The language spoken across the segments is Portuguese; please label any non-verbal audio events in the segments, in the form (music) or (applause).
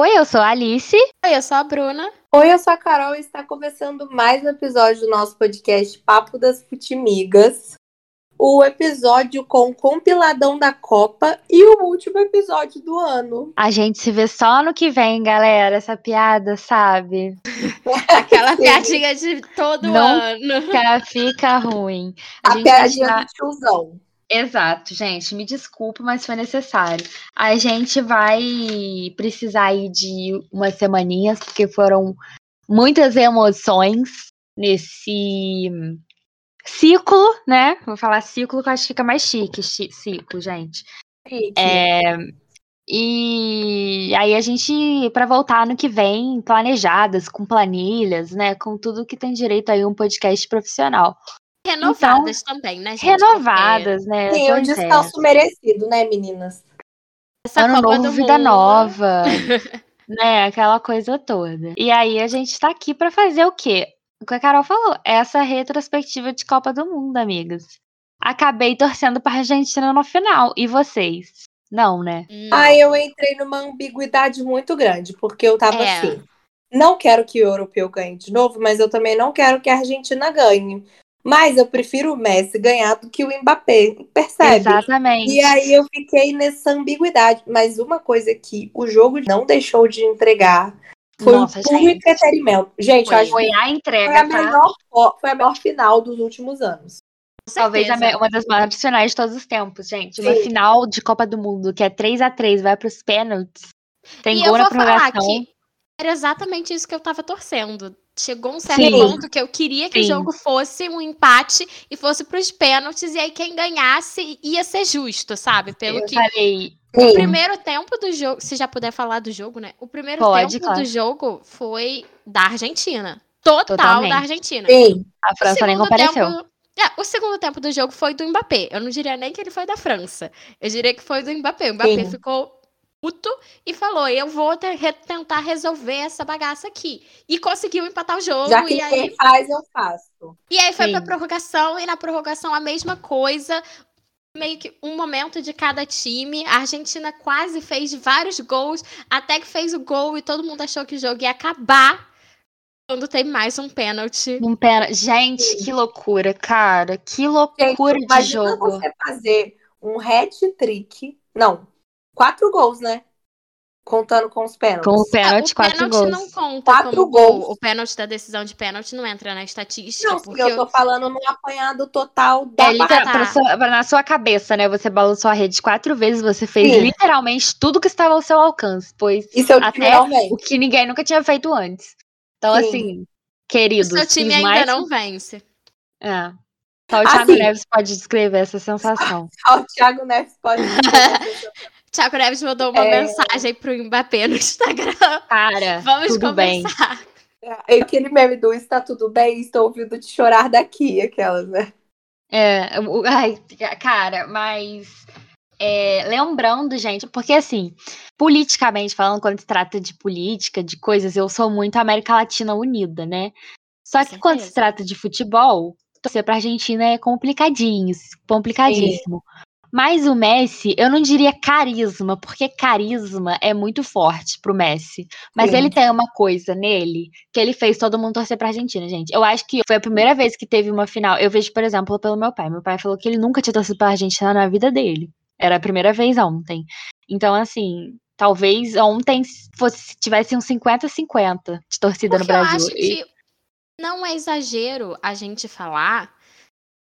Oi, eu sou a Alice. Oi, eu sou a Bruna. Oi, eu sou a Carol e está começando mais um episódio do nosso podcast Papo das Futimigas. O episódio com o compiladão da Copa e o último episódio do ano. A gente se vê só no que vem, galera. Essa piada, sabe? (laughs) Aquela piadinha de todo Não ano. Fica, fica ruim. A, vai piadinha tirar- do tiozão. Exato, gente. Me desculpa, mas foi necessário. A gente vai precisar aí de umas semaninhas, porque foram muitas emoções nesse ciclo, né? Vou falar ciclo que eu acho que fica mais chique, chi- ciclo, gente. É, e aí a gente, para voltar no que vem, planejadas, com planilhas, né? Com tudo que tem direito aí um podcast profissional. Renovadas também, né, gente? Renovadas, né? Sim, um é. descanso merecido, né, meninas? Essa Ano Copa novo, do vida Mundo. nova, (laughs) né? Aquela coisa toda. E aí a gente tá aqui pra fazer o quê? O que a Carol falou, essa retrospectiva de Copa do Mundo, amigas. Acabei torcendo pra Argentina no final. E vocês? Não, né? Aí eu entrei numa ambiguidade muito grande, porque eu tava É. assim. Não quero que o europeu ganhe de novo, mas eu também não quero que a Argentina ganhe. Mas eu prefiro o Messi ganhar do que o Mbappé, percebe? Exatamente. E aí eu fiquei nessa ambiguidade. Mas uma coisa que o jogo não deixou de entregar foi Nossa, um puro gente. entretenimento. Gente, Foi. eu acho que Foi a foi entrega, a, tá? melhor, foi a melhor final dos últimos anos. Talvez uma das maiores finais de todos os tempos, gente. Uma Sim. final de Copa do Mundo que é 3 a 3 vai pros pênaltis. Tem e gol eu na prorrogação. que era exatamente isso que eu tava torcendo. Chegou um certo Sim. ponto que eu queria que Sim. o jogo fosse um empate e fosse pros pênaltis, e aí quem ganhasse ia ser justo, sabe? Pelo Eu que falei, o primeiro tempo do jogo, se já puder falar do jogo, né? O primeiro Pode, tempo claro. do jogo foi da Argentina. Total Totalmente. da Argentina. Sim. a França nem compareceu. tempo- é, o segundo tempo do jogo foi do Mbappé. Eu não diria nem que ele foi da França. Eu diria que foi do Mbappé. O Mbappé Sim. ficou puto e falou: Eu vou te- re- tentar resolver essa bagaça aqui. E conseguiu empatar o jogo. Já que e, aí, quem faz, eu faço. e aí foi Sim. pra prorrogação. E na prorrogação a mesma coisa. Meio que um momento de cada time. A Argentina quase fez vários gols. Até que fez o gol e todo mundo achou que o jogo ia acabar. Quando tem mais um pênalti. Um pênalti. Gente, Sim. que loucura, cara. Que Gente, loucura de imagina jogo. você fazer um hat-trick. Não, quatro gols, né? Contando com os pênaltis. Com o pênalti, É, o quatro pênalti gols. não conta Quatro como gol. gols. O pênalti da decisão de pênalti não entra na estatística. Não, porque eu tô falando no apanhado total da É, literal- tá. sua- pra- na sua cabeça, né? Você balançou a rede quatro vezes, você fez Sim. literalmente tudo que estava ao seu alcance, pois E seu time até o que ninguém nunca tinha feito antes. Então, Sim. assim, o queridos, seu time ainda mais- não vence. É. Só o Thiago Assim. Neves pode descrever essa sensação. (laughs) Ó, o Thiago Neves pode (laughs) Thiago Neves mandou uma É. mensagem pro Mbappé no Instagram. Cara, (laughs) Vamos tudo bem. conversar. É, Aquele meme do está tudo bem, estou ouvindo te chorar daqui, aquelas, né? É, o- ai, cara, mas é, lembrando, gente, porque assim, politicamente falando, quando se trata de política, de coisas, eu sou muito América Latina unida, né? Só que quando se trata de futebol, torcer pra Argentina é complicadinho, complicadíssimo. Mas o Messi, eu não diria carisma, porque carisma é muito forte pro Messi. Mas Sim. ele tem uma coisa nele que ele fez todo mundo torcer pra Argentina, gente. Eu acho que foi a primeira vez que teve uma final. Eu vejo, por exemplo, pelo meu pai. Meu pai falou que ele nunca tinha torcido pra Argentina na vida dele. Era a primeira vez ontem. Então, assim, talvez ontem fosse, tivesse um 50-50 de torcida Porque no eu Brasil. acho E- que não é exagero a gente falar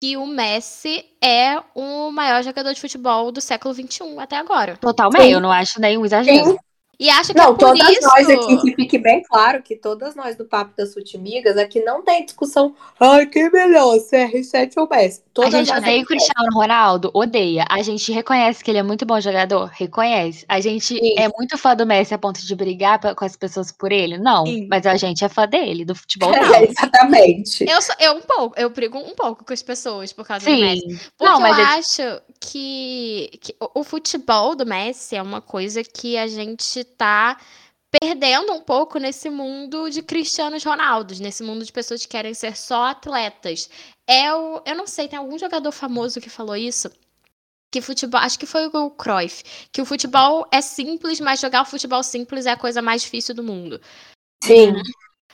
que o Messi é o maior jogador de futebol do século XXI até agora. Totalmente, Sim. eu não acho nenhum exagero. Sim. E acho que Não, é por todas isso... nós aqui, que fique bem claro que todas nós do Papo das Futimigas aqui não tem discussão. Ai, quem é melhor, CR7 ou Messi? A Todas gente nós odeia o Cristiano Ronaldo? Odeia. A gente reconhece que ele é muito bom jogador? Reconhece. A gente Sim. é muito fã do Messi a ponto de brigar pe- com as pessoas por ele? Não. Sim. Mas a gente é fã dele, do (laughs) futebol não. É, exatamente. Eu, sou, eu um pouco, eu brigo um pouco com as pessoas por causa do Messi. Sim. Porque Não, mas eu é- acho que, que o, futebol do Messi é uma coisa que a gente tá perdendo um pouco nesse mundo de Cristianos Ronaldos, nesse mundo de pessoas que querem ser só atletas. É o, eu não sei, tem algum jogador famoso que falou isso? que futebol, acho que foi o Cruyff, que o futebol é simples, mas jogar o futebol simples é a coisa mais difícil do mundo. Sim.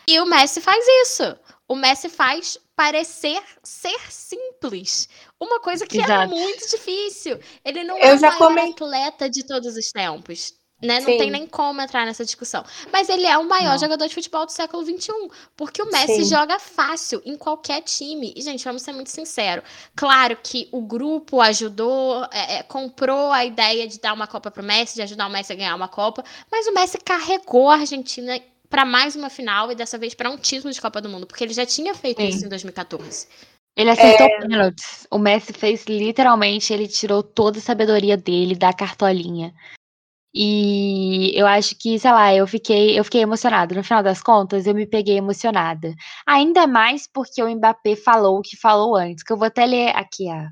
E o Messi faz isso. O Messi faz parecer ser simples. Uma coisa que é Exato. muito difícil. Ele não Eu é o maior comen- atleta de todos os tempos. Né? Não Sim. tem nem como entrar nessa discussão. Mas ele é o maior Não. jogador de futebol do século XXI. Porque o Messi Sim. joga fácil em qualquer time. E, gente, vamos ser muito sinceros. Claro que o grupo ajudou, é, é, comprou a ideia de dar uma Copa pro Messi, de ajudar o Messi a ganhar uma Copa. Mas o Messi carregou a Argentina para mais uma final e dessa vez para um título de Copa do Mundo, porque ele já tinha feito Sim. isso em 2014. Ele acertou É. pênaltis. O Messi fez literalmente, ele tirou toda a sabedoria dele da cartolinha. E eu acho que, sei lá, eu fiquei, eu fiquei emocionada. No final das contas, eu me peguei emocionada. Ainda mais porque o Mbappé falou o que falou antes, que eu vou até ler aqui a,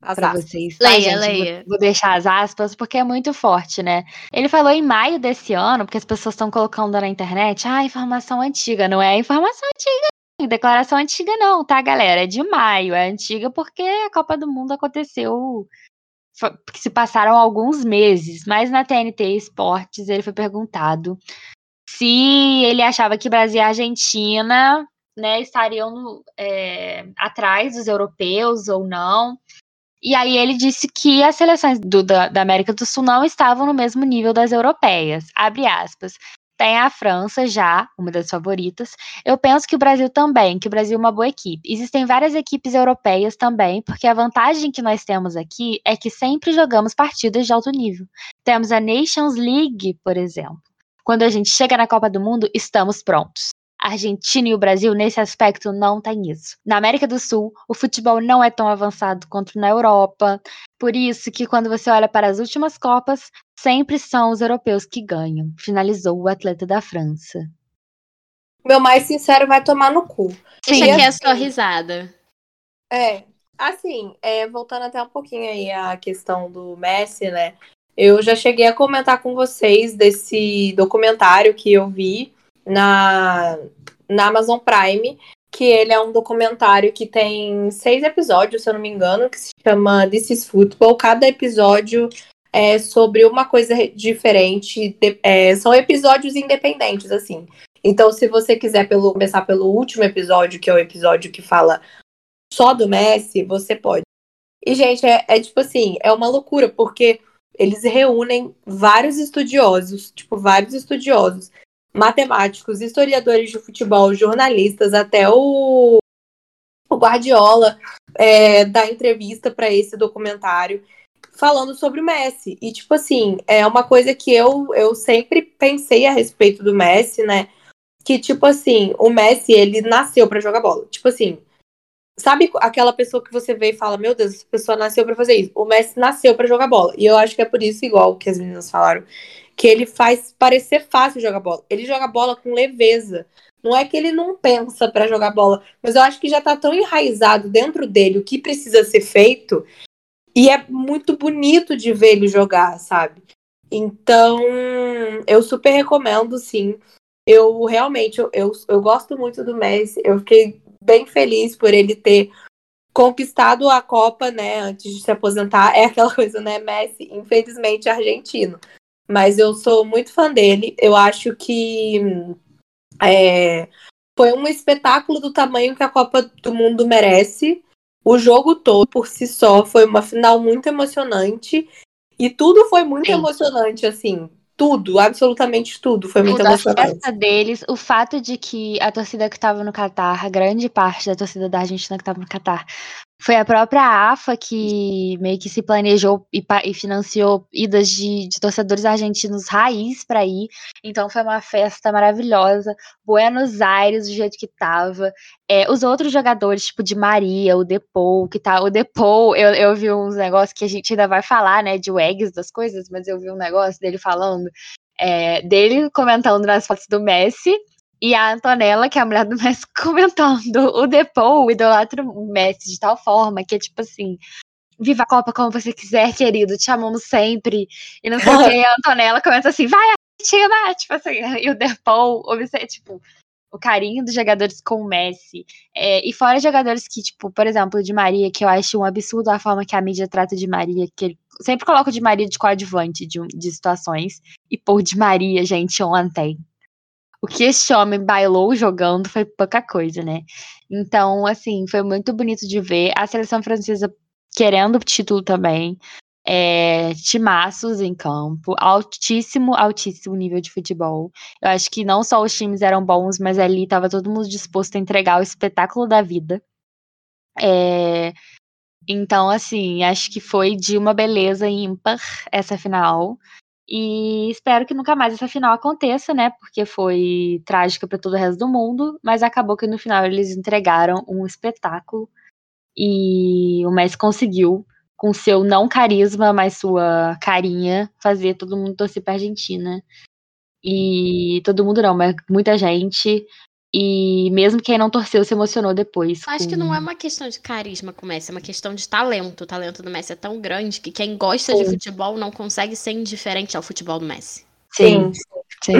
As pra aspas. vocês. tá, Leia, gente? Vou- leia. Vou, deixar as aspas, porque é muito forte, né? Ele falou em maio desse ano, porque as pessoas estão colocando na internet, ah, informação antiga. Não é informação antiga, não, declaração antiga não, tá, galera? É de maio. É antiga porque a Copa do Mundo aconteceu, que se passaram alguns meses. Mas na TNT Esportes ele foi perguntado se ele achava que Brasil e Argentina né, estariam no- é, atrás dos europeus ou não. E aí ele disse que as seleções do- da, da América do Sul não estavam no mesmo nível das europeias. Abre aspas. Tem a França já, uma das favoritas. Eu penso que o Brasil também, que o Brasil é uma boa equipe. Existem várias equipes europeias também, porque a vantagem que nós temos aqui é que sempre jogamos partidas de alto nível. Temos a Nations League, por exemplo. Quando a gente chega na Copa do Mundo, estamos prontos. A Argentina e o Brasil, nesse aspecto, não tem isso. Na América do Sul, o futebol não é tão avançado quanto na Europa. Por isso que quando você olha para as últimas Copas, sempre são os europeus que ganham. Finalizou o atleta da França. Meu mais sincero vai tomar no cu. Deixa Sim. aqui a assim- sua risada. É, assim, é, voltando até um pouquinho aí à questão do Messi, né? Eu já cheguei a comentar com vocês desse documentário que eu vi na, na Amazon Prime, que ele é um documentário que tem seis episódios, se eu não me engano, que se chama This is Football. Cada episódio é sobre uma coisa diferente, de- é, são episódios independentes, assim. Então, se você quiser pelo, começar pelo último episódio, que é o episódio que fala só do Messi, você pode. E, gente, é, é tipo assim, é uma loucura, porque eles reúnem vários estudiosos, tipo, vários estudiosos, matemáticos, historiadores de futebol, jornalistas, até o, o Guardiola é, entrevista para esse documentário falando sobre o Messi. E, tipo assim, é uma coisa que eu, eu sempre pensei a respeito do Messi, né? Que, tipo assim, o Messi, ele nasceu para jogar bola. Tipo assim, Sabe aquela pessoa que você vê e fala, meu Deus, essa pessoa nasceu pra fazer isso. O Messi nasceu pra jogar bola. E eu acho que é por isso, igual que as meninas falaram, que ele faz parecer fácil jogar bola. Ele joga bola com leveza. Não é que ele não pensa pra jogar bola, mas eu acho que já tá tão enraizado dentro dele o que precisa ser feito. E é muito bonito de ver ele jogar, sabe? Então, eu super recomendo, sim. Eu realmente, eu, eu, eu gosto muito do Messi. Eu fiquei bem feliz por ele ter conquistado a Copa, né, antes de se aposentar. É aquela (laughs) coisa, né, Messi, infelizmente argentino. Mas eu sou muito fã dele. Eu acho que é, foi um espetáculo do tamanho que a Copa do Mundo merece. O jogo todo, por si só, foi uma final muito emocionante. E tudo foi muito Sim. emocionante, assim. Tudo, absolutamente tudo foi muito emocionante. festa deles, o fato de que a torcida que estava no Catar, grande parte da torcida da Argentina que estava no Catar, foi a própria AFA que meio que se planejou e, e financiou idas de, de torcedores argentinos raiz para ir. Então foi uma festa maravilhosa. Buenos Aires, do jeito que tava. É, os outros jogadores, tipo de Maria, o Depou, que tá. O Depou, eu, eu vi uns negócios que a gente ainda vai falar, né, de wags das coisas, mas eu vi um negócio dele falando, é, dele comentando nas fotos do Messi. E a Antonella, que é a mulher do Messi, (laughs) comentando. O Depou idolatra o Messi de tal forma que é tipo assim. Viva a Copa como você quiser, querido. Te amamos sempre. E não sei o que. A Antonella comenta assim: vai, Argentina! Tipo assim. (laughs) E o Depou, obse- tipo. o carinho dos jogadores com o Messi. É, e fora jogadores que, tipo, por exemplo, de Maria, que eu acho um absurdo a forma que a mídia trata de Maria, que ele sempre coloca de Maria de coadjuvante de, de situações. E por de Maria, gente, ontem. O que esse homem bailou jogando foi pouca coisa, né? Então, assim, foi muito bonito de ver. A seleção francesa querendo o título também é, timaços em campo, altíssimo, altíssimo nível de futebol. Eu acho que não só os times eram bons, mas ali estava todo mundo disposto a entregar o espetáculo da vida. É, então, assim, acho que foi de uma beleza ímpar essa final. E espero que nunca mais essa final aconteça, né? Porque foi trágica para todo o resto do mundo, mas acabou que no final eles entregaram um espetáculo e o Messi conseguiu com seu não carisma, mas sua carinha, fazer todo mundo torcer pra Argentina. E todo mundo não, mas muita gente. E mesmo quem não torceu se emocionou depois. Acho com... que não é uma questão de carisma com o Messi, é uma questão de talento. O talento do Messi é tão grande que quem gosta Sim. de futebol não consegue ser indiferente ao futebol do Messi. Sim. Sim.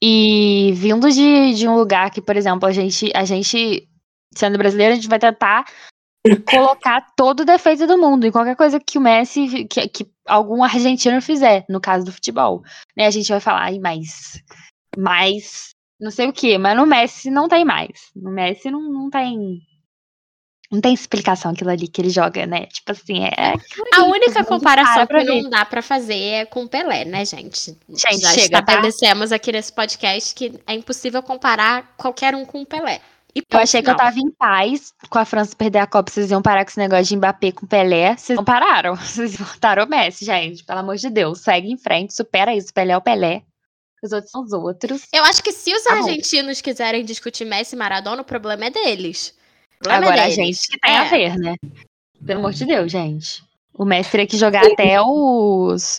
E vindo de, de um lugar que, por exemplo, a gente, a gente, sendo brasileiro, a gente vai tentar colocar todo o defeito do mundo em qualquer coisa que o Messi, que, que algum argentino fizer, no caso do futebol. Né, a gente vai falar, mas, mas, não sei o que, mas no Messi não tem mais. No Messi não, não tem. Não tem explicação aquilo ali que ele joga, né? Tipo assim, é. A única comparação que não dá para fazer é com o Pelé, né, gente? Gente, Já chega, estabelecemos tá? aqui nesse podcast que é impossível comparar qualquer um com o Pelé. E eu achei que eu tava em paz com a França perder a Copa. Vocês iam parar com esse negócio de Mbappé com Pelé. Vocês não pararam. (laughs) Vocês botaram o Messi, gente. Pelo amor de Deus. Segue em frente, supera isso. Pelé é o Pelé. Os outros são os outros. Eu acho que se os tá argentinos bom. quiserem discutir Messi e Maradona, o problema é deles. Problema Agora é deles. a gente que tem é. a ver, né? Pelo amor de Deus, gente. O Messi teria que jogar até os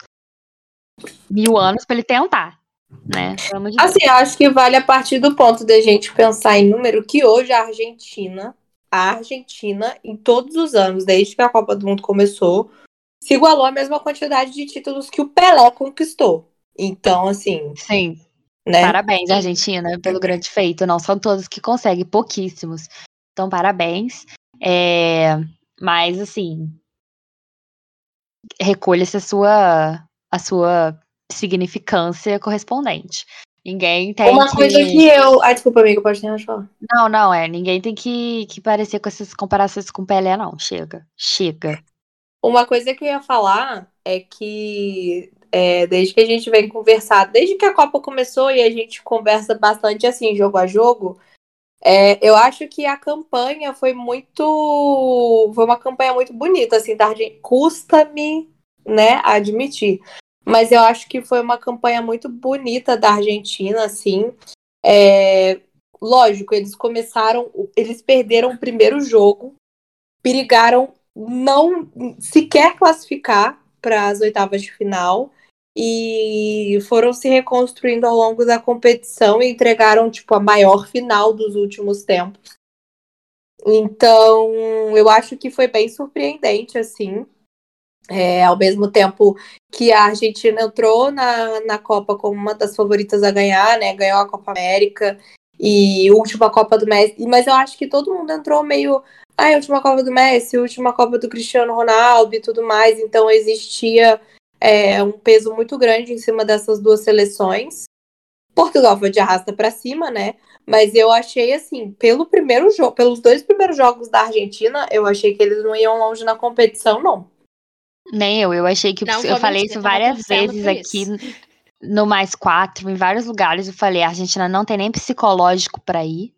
mil anos pra ele tentar né? De assim, acho que vale a partir do ponto de a gente pensar em número que hoje a Argentina, a Argentina, em todos os anos, desde que a Copa do Mundo começou, se igualou à mesma quantidade de títulos que o Pelé conquistou. Então, assim. Sim. Né? Parabéns, Argentina, pelo grande feito. Não são todos que conseguem, pouquíssimos. Então, parabéns. É... Mas, assim. Recolha-se a sua, a sua significância correspondente. Ninguém tem Uma que... coisa que eu. Ai, desculpa, amigo, pode ter falar. Não, não, é. Ninguém tem que, que parecer com essas comparações com Pelé, não. Chega. Chega. Uma coisa que eu ia falar é que é, desde que a gente vem conversar, desde que a Copa começou e a gente conversa bastante assim, jogo a jogo, é, eu acho que a campanha foi muito. Foi uma campanha muito bonita, assim, tá? Custa-me, né, admitir. Mas eu acho que foi uma campanha muito bonita da Argentina, assim. É, lógico, eles começaram, eles perderam o primeiro jogo, perigaram não sequer classificar para as oitavas de final e foram se reconstruindo ao longo da competição e entregaram tipo a maior final dos últimos tempos. Então, eu acho que foi bem surpreendente assim. É, ao mesmo tempo que a Argentina entrou na, na Copa como uma das favoritas a ganhar, né? Ganhou a Copa América e última Copa do Messi. Mas eu acho que todo mundo entrou meio. Ah, última Copa do Messi, última Copa do Cristiano Ronaldo e tudo mais. Então existia é, um peso muito grande em cima dessas duas seleções. Portugal foi de arrasta para cima, né? Mas eu achei assim, pelo primeiro jogo, pelos dois primeiros jogos da Argentina, eu achei que eles não iam longe na competição, não. Nem eu, eu achei que não, eu falei isso várias vezes aqui no mais quatro, em vários lugares. Eu falei, a Argentina não tem nem psicológico para ir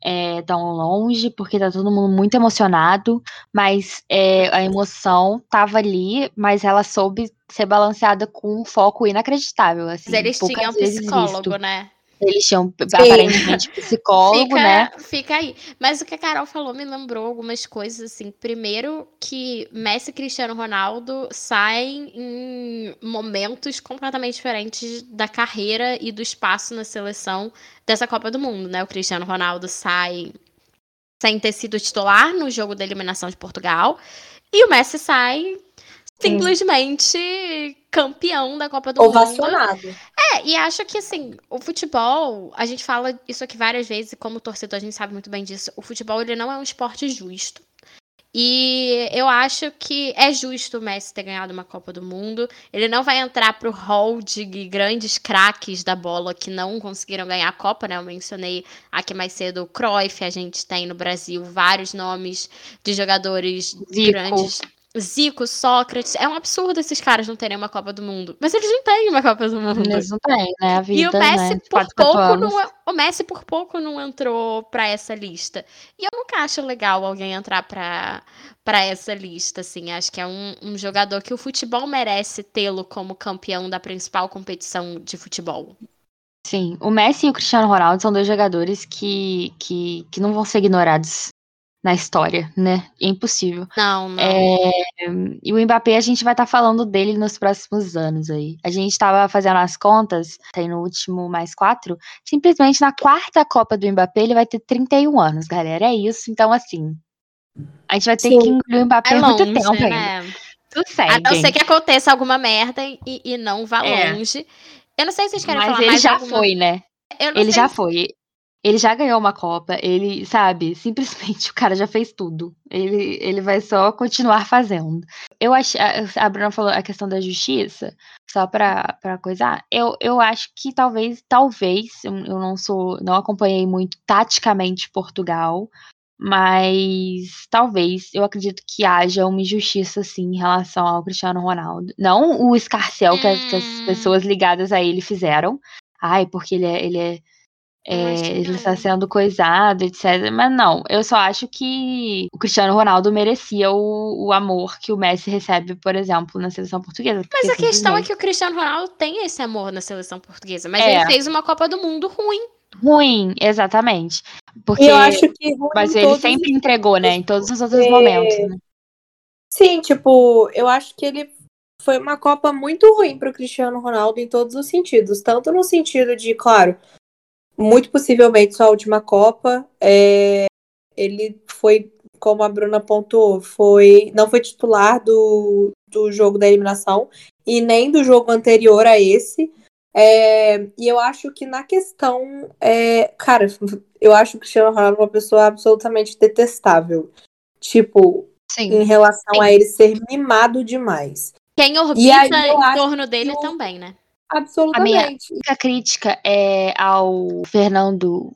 é, tão longe, porque tá todo mundo muito emocionado, mas é, a emoção tava ali, mas ela soube ser balanceada com um foco inacreditável. Assim, mas eles tinham psicólogo, né? Eles tinham aparentemente (laughs) psicólogo, fica, né? Fica aí. Mas o que a Carol falou me lembrou algumas coisas, assim. Primeiro, que Messi e Cristiano Ronaldo saem em momentos completamente diferentes da carreira e do espaço na seleção dessa Copa do Mundo, né? O Cristiano Ronaldo sai sem ter sido titular no jogo da eliminação de Portugal. E o Messi sai simplesmente campeão da Copa do Mundo. Ovacionado. É, e acho que assim, o futebol, a gente fala isso aqui várias vezes, e como torcedor a gente sabe muito bem disso. O futebol ele não é um esporte justo. E eu acho que é justo o Messi ter ganhado uma Copa do Mundo. Ele não vai entrar pro hall de grandes craques da bola que não conseguiram ganhar a Copa, né? Eu mencionei aqui mais cedo o Cruyff, a gente tem no Brasil vários nomes de jogadores Zico. grandes. Zico, Sócrates. É um absurdo esses caras não terem uma Copa do Mundo. Mas eles não têm uma Copa do Mundo. Eles não têm, né? A vida, E o Messi né? por pouco não, o Messi por pouco não entrou pra essa lista. E eu nunca acho legal alguém entrar pra, pra essa lista, assim. Acho que é um, um jogador que o futebol merece tê-lo como campeão da principal competição de futebol. Sim, o Messi e o Cristiano Ronaldo são dois jogadores que, que, que não vão ser ignorados na história, né? É impossível. Não, não. É, e o Mbappé, a gente vai estar falando dele nos próximos anos aí. A gente estava fazendo as contas, tem no último mais quatro. Simplesmente na quarta Copa do Mbappé, ele vai ter 31 anos, galera. É isso. Então, assim. A gente vai ter Sim. que engolir o Mbappé É muito longe, tempo ainda. né? Tudo A segue. não ser que aconteça alguma merda e, e não vá É. longe. Eu não sei se vocês querem Mas falar ele mais já alguma... foi, né? Ele sei já se- foi. Ele já ganhou uma Copa, ele, sabe, simplesmente o cara já fez tudo. Ele, ele vai só continuar fazendo. Eu acho, a, Bruna falou a questão da justiça, só pra, pra coisar. Eu, eu acho que talvez, talvez, eu, não sou, não acompanhei muito taticamente Portugal, mas talvez eu acredito que haja uma injustiça sim em relação ao Cristiano Ronaldo. Não o escarcel que, as, que as Hum. pessoas ligadas a ele fizeram. Ai, porque ele é, ele é é, ele está sendo coisado, etc. Mas não, eu só acho que o Cristiano Ronaldo merecia o, o amor que o Messi recebe, por exemplo, na seleção portuguesa. Mas a questão é que o Cristiano Ronaldo tem esse amor na seleção portuguesa, mas É. ele fez uma Copa do Mundo ruim. Ruim, exatamente. Porque, eu acho que mas ele sempre os- entregou, né? Em todos os outros É. momentos. Né? Sim, tipo, eu acho que ele foi uma Copa muito ruim pro Cristiano Ronaldo em todos os sentidos. Tanto no sentido de, claro, muito possivelmente sua última Copa. é, ele foi, como a Bruna pontuou, foi, não foi titular do, do jogo da eliminação e nem do jogo anterior a esse. É, e eu acho que na questão. é, cara, eu acho o Cristiano Ronaldo uma pessoa absolutamente detestável. Tipo, Sim. em relação a ele ser mimado demais. Quem orbita aí eu em torno dele o- também, né? Absolutamente. A única crítica é ao Fernando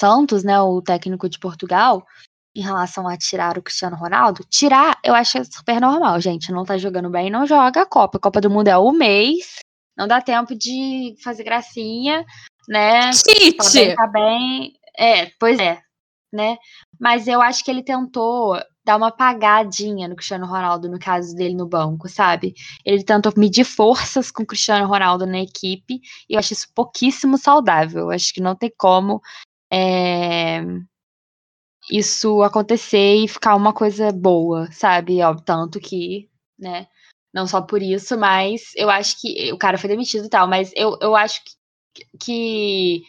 Santos, né? O técnico de Portugal, em relação a tirar o Cristiano Ronaldo. Tirar, eu acho super normal, gente. Não tá jogando bem, não joga a Copa. A Copa do Mundo é o mês. Não dá tempo de fazer gracinha, né? Tá bem, Tite! tá bem. É, pois é, né? Mas eu acho que ele tentou dar uma apagadinha no Cristiano Ronaldo, no caso dele no banco, sabe? Ele tentou medir forças com o Cristiano Ronaldo na equipe, e eu acho isso pouquíssimo saudável. Eu acho que não tem como é, isso acontecer e ficar uma coisa boa, sabe? Ó, tanto que, né? Não só por isso, mas eu acho que o cara foi demitido e tal, mas eu, eu acho que, que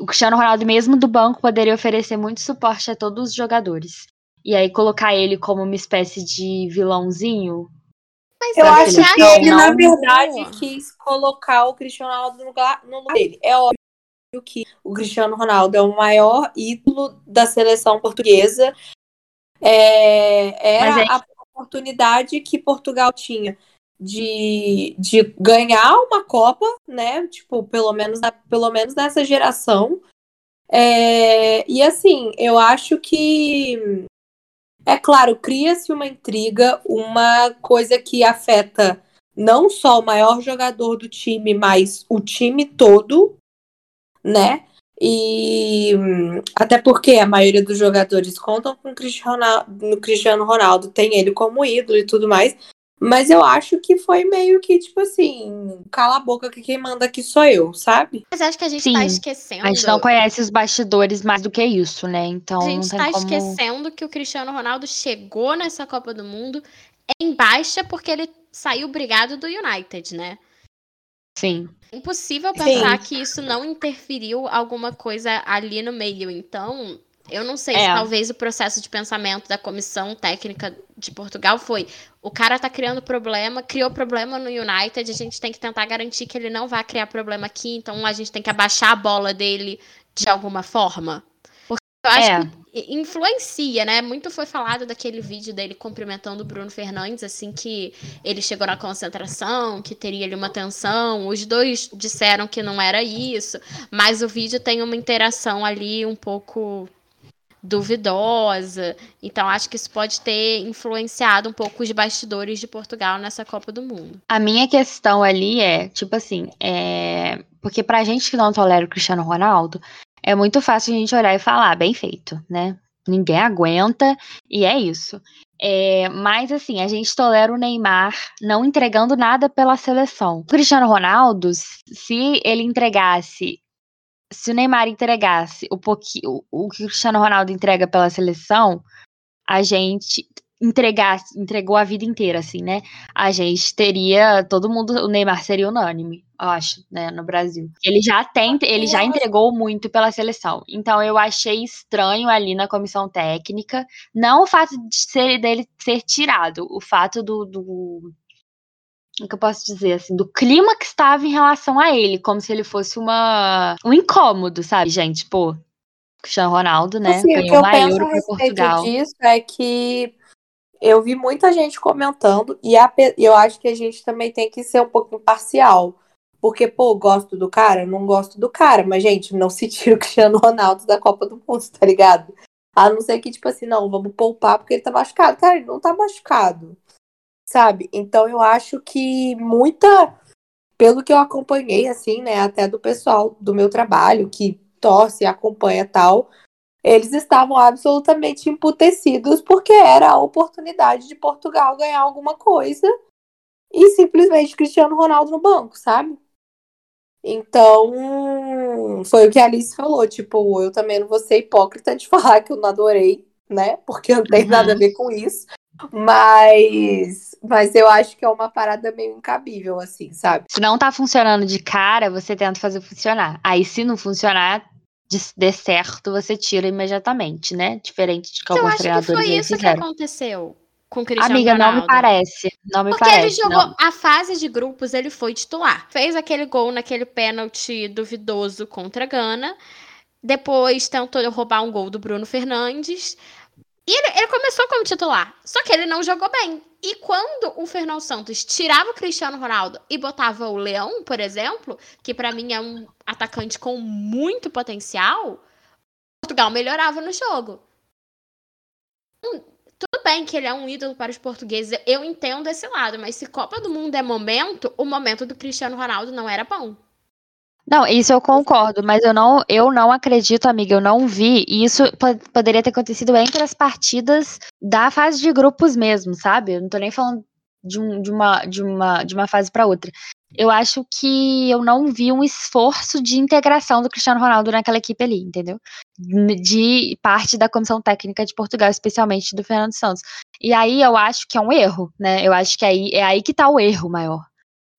o Cristiano Ronaldo, mesmo do banco, poderia oferecer muito suporte a todos os jogadores. E aí colocar ele como uma espécie de vilãozinho. Mas Eu acho que ele, na não- verdade, quis colocar o Cristiano Ronaldo no lugar, no lugar dele. É óbvio que o Cristiano Ronaldo é o maior ídolo da seleção portuguesa. É, era é a oportunidade que Portugal tinha de, de ganhar uma Copa, né? Tipo, pelo menos, na- pelo menos nessa geração. É, e assim, eu acho que é claro, cria-se uma intriga, uma coisa que afeta não só o maior jogador do time, mas o time todo, né? E até porque a maioria dos jogadores contam com o Cristiano, no Cristiano Ronaldo, tem ele como ídolo e tudo mais. Mas eu acho que foi meio que, tipo assim, cala a boca que quem manda aqui sou eu, sabe? Mas acho que a gente Sim, tá esquecendo. A gente não conhece os bastidores mais do que isso, né? Então A não gente tem tá como. esquecendo que o Cristiano Ronaldo chegou nessa Copa do Mundo em baixa porque ele saiu brigado do United, né? Sim. É impossível Sim. pensar que isso não interferiu alguma coisa ali no meio. Então, eu não sei se É. talvez o processo de pensamento da comissão técnica de Portugal foi: o cara tá criando problema, criou problema no United, a gente tem que tentar garantir que ele não vai criar problema aqui, então a gente tem que abaixar a bola dele de alguma forma. Porque eu acho É. que influencia, né? Muito foi falado daquele vídeo dele cumprimentando o Bruno Fernandes assim que ele chegou na concentração, que teria ali uma tensão. Os dois disseram que não era isso, mas o vídeo tem uma interação ali um pouco duvidosa. Então acho que isso pode ter influenciado um pouco os bastidores de Portugal nessa Copa do Mundo. A minha questão ali é, tipo assim, é... porque pra gente que não tolera o Cristiano Ronaldo, é muito fácil a gente olhar e falar, bem feito, né? Ninguém aguenta, e é isso. É, mas assim, a gente tolera o Neymar não entregando nada pela seleção. O Cristiano Ronaldo, se ele entregasse, se o Neymar entregasse o pouquinho, o que o Cristiano Ronaldo entrega pela seleção, a gente entregasse, entregou a vida inteira, assim, né? A gente teria, todo mundo, o Neymar seria unânime, eu acho, né, no Brasil. Ele já tem, ele já entregou muito pela seleção. Então eu achei estranho ali na comissão técnica, não o fato de ser dele ser tirado, o fato do, do o que eu posso dizer, assim, do clima que estava em relação a ele, como se ele fosse uma um incômodo, sabe, gente? Pô, Cristiano Ronaldo, né? Assim, o que eu penso a respeito disso é que eu vi muita gente comentando e a eu acho que a gente também tem que ser um pouco imparcial. Porque, pô, gosto do cara? Não gosto do cara. Mas, gente, não se tira o Cristiano Ronaldo da Copa do Mundo, tá ligado? A não ser que, tipo assim, não, vamos poupar porque ele tá machucado. Cara, ele não tá machucado. Sabe? Então eu acho que muita. Pelo que eu acompanhei, assim, né? Até do pessoal do meu trabalho, que torce, acompanha tal eles estavam absolutamente emputecidos porque era a oportunidade de Portugal ganhar alguma coisa e simplesmente Cristiano Ronaldo no banco, sabe? Então, foi o que a Alice falou, tipo, eu também não vou ser hipócrita de (laughs) falar que eu não adorei, né? Porque não tem Uhum. nada a ver com isso. Mas, mas eu acho que é uma parada meio incabível, assim, sabe? Se não tá funcionando de cara, você tenta fazer funcionar. Aí, se não funcionar, de- der certo, você tira imediatamente, né? Diferente de que eu alguns acho que treinadores foi aí isso que fizeram. aconteceu com o Cristiano Amiga, não Ronaldo. me parece. Não me Porque parece. ele jogou não. a fase de grupos, ele foi titular. Fez aquele gol naquele pênalti duvidoso contra a Gana. Depois tentou roubar um gol do Bruno Fernandes. E ele, ele começou como titular. Só que ele não jogou bem. E quando o Fernando Santos tirava o Cristiano Ronaldo e botava o Leão, por exemplo, que pra mim é um atacante com muito potencial, Portugal melhorava no jogo. Hum, tudo bem que ele é um ídolo para os portugueses, eu entendo esse lado, mas se Copa do Mundo é momento, o momento do Cristiano Ronaldo não era bom. Não, isso eu concordo, mas eu não, eu não acredito, amiga, eu não vi. E isso po- poderia ter acontecido entre as partidas da fase de grupos mesmo, sabe? Eu não tô nem falando de, um- de uma, de, uma, de uma fase para outra. Eu acho que eu não vi um esforço de integração do Cristiano Ronaldo naquela equipe ali, entendeu? De parte da comissão técnica de Portugal, especialmente do Fernando Santos. E aí eu acho que é um erro, né? Eu acho que aí é aí que tá o erro maior.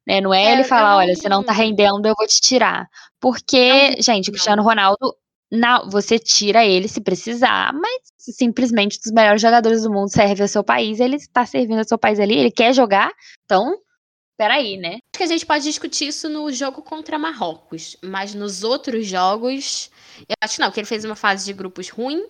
Né? Não é, É, ele falar, não- olha, você não tá rendendo, eu vou te tirar. Porque, Não, gente, o. Cristiano Ronaldo, na, você tira ele se precisar, mas simplesmente dos melhores jogadores do mundo serve ao seu país, ele está servindo ao seu país ali, ele quer jogar, então, peraí, né? Acho que a gente pode discutir isso no jogo contra Marrocos, mas nos outros jogos, eu acho que não, que ele fez uma fase de grupos ruim.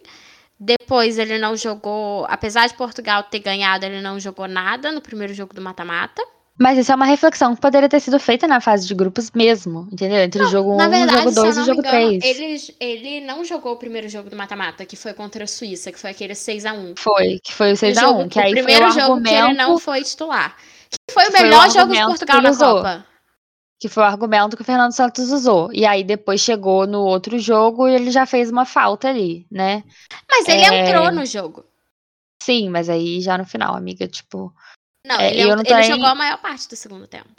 Depois ele não jogou, apesar de Portugal ter ganhado, ele não jogou nada no primeiro jogo do mata-mata. Mas isso é uma reflexão que poderia ter sido feita na fase de grupos mesmo, entendeu? Entre o jogo 1, Na o jogo se eu 2 e não o jogo engano, 3. ele, ele não jogou o primeiro jogo do mata-mata, que foi contra a Suíça, que foi aquele 6 a 1 Foi, que foi o O 6x1, jogo- que o aí foi o primeiro jogo que ele não foi titular. Que foi o Que foi o melhor jogo de Portugal na usou. Copa. que foi o argumento que o Fernando Santos usou. E aí depois chegou no outro jogo e ele já fez uma falta ali, né? Mas ele É. entrou no jogo. Sim, mas aí já no final, amiga, tipo, Não, É, ele, eu ent- não tô ele nem- jogou a maior parte do segundo tempo.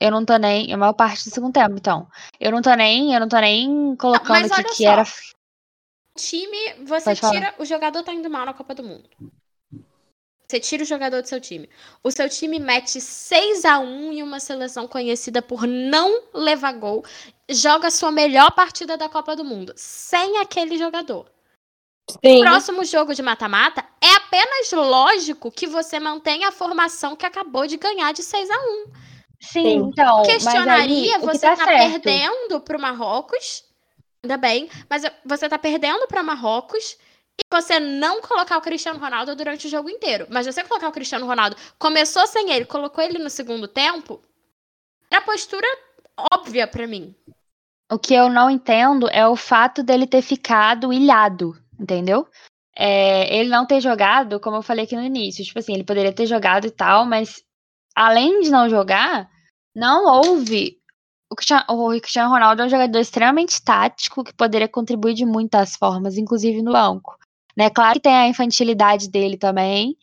eu não tô nem, a maior parte do segundo tempo, então. Eu não tô nem, eu não tô nem colocando mas aqui olha que só. era O time, você Pode falar. tira. O jogador tá indo mal na Copa do Mundo. Você tira o jogador do seu time. O seu time mete 6 a 1 em uma seleção conhecida por não levar gol. Joga a sua melhor partida da Copa do Mundo. Sem aquele jogador. Sim. O próximo jogo de mata-mata é apenas lógico que você mantenha a formação que acabou de ganhar de 6 a 1 Sim, então. Questionaria, mas aí, você tá, tá, certo. perdendo pro Marrocos. Ainda bem, mas você tá perdendo para Marrocos e você não colocar o Cristiano Ronaldo durante o jogo inteiro. Mas você colocar o Cristiano Ronaldo, começou sem ele, colocou ele no segundo tempo, era a postura óbvia para mim. O que eu não entendo é o fato dele ter ficado ilhado, entendeu? É, ele não ter jogado, como eu falei aqui no início, tipo assim, ele poderia ter jogado e tal, mas além de não jogar, não houve. O Cristiano, o Cristiano Ronaldo é um jogador extremamente tático que poderia contribuir de muitas formas, inclusive no banco. Né? Claro que tem a infantilidade dele também,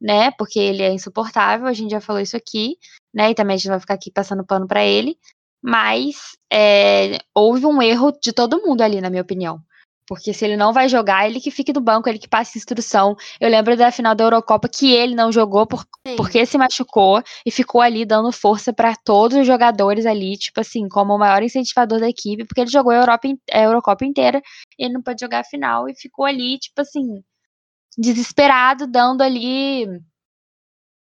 né? Porque ele é insuportável, a gente já falou isso aqui, né? E também a gente vai ficar aqui passando pano para ele. Mas é, houve um erro de todo mundo ali, na minha opinião. Porque se ele não vai jogar, ele que fique no banco, ele que passe instrução. Eu lembro da final da Eurocopa que ele não jogou por, porque se machucou e ficou ali dando força para todos os jogadores ali, tipo assim, como o maior incentivador da equipe, porque ele jogou a, Europa, a Eurocopa inteira, ele não pôde jogar a final e ficou ali, tipo assim, desesperado, dando ali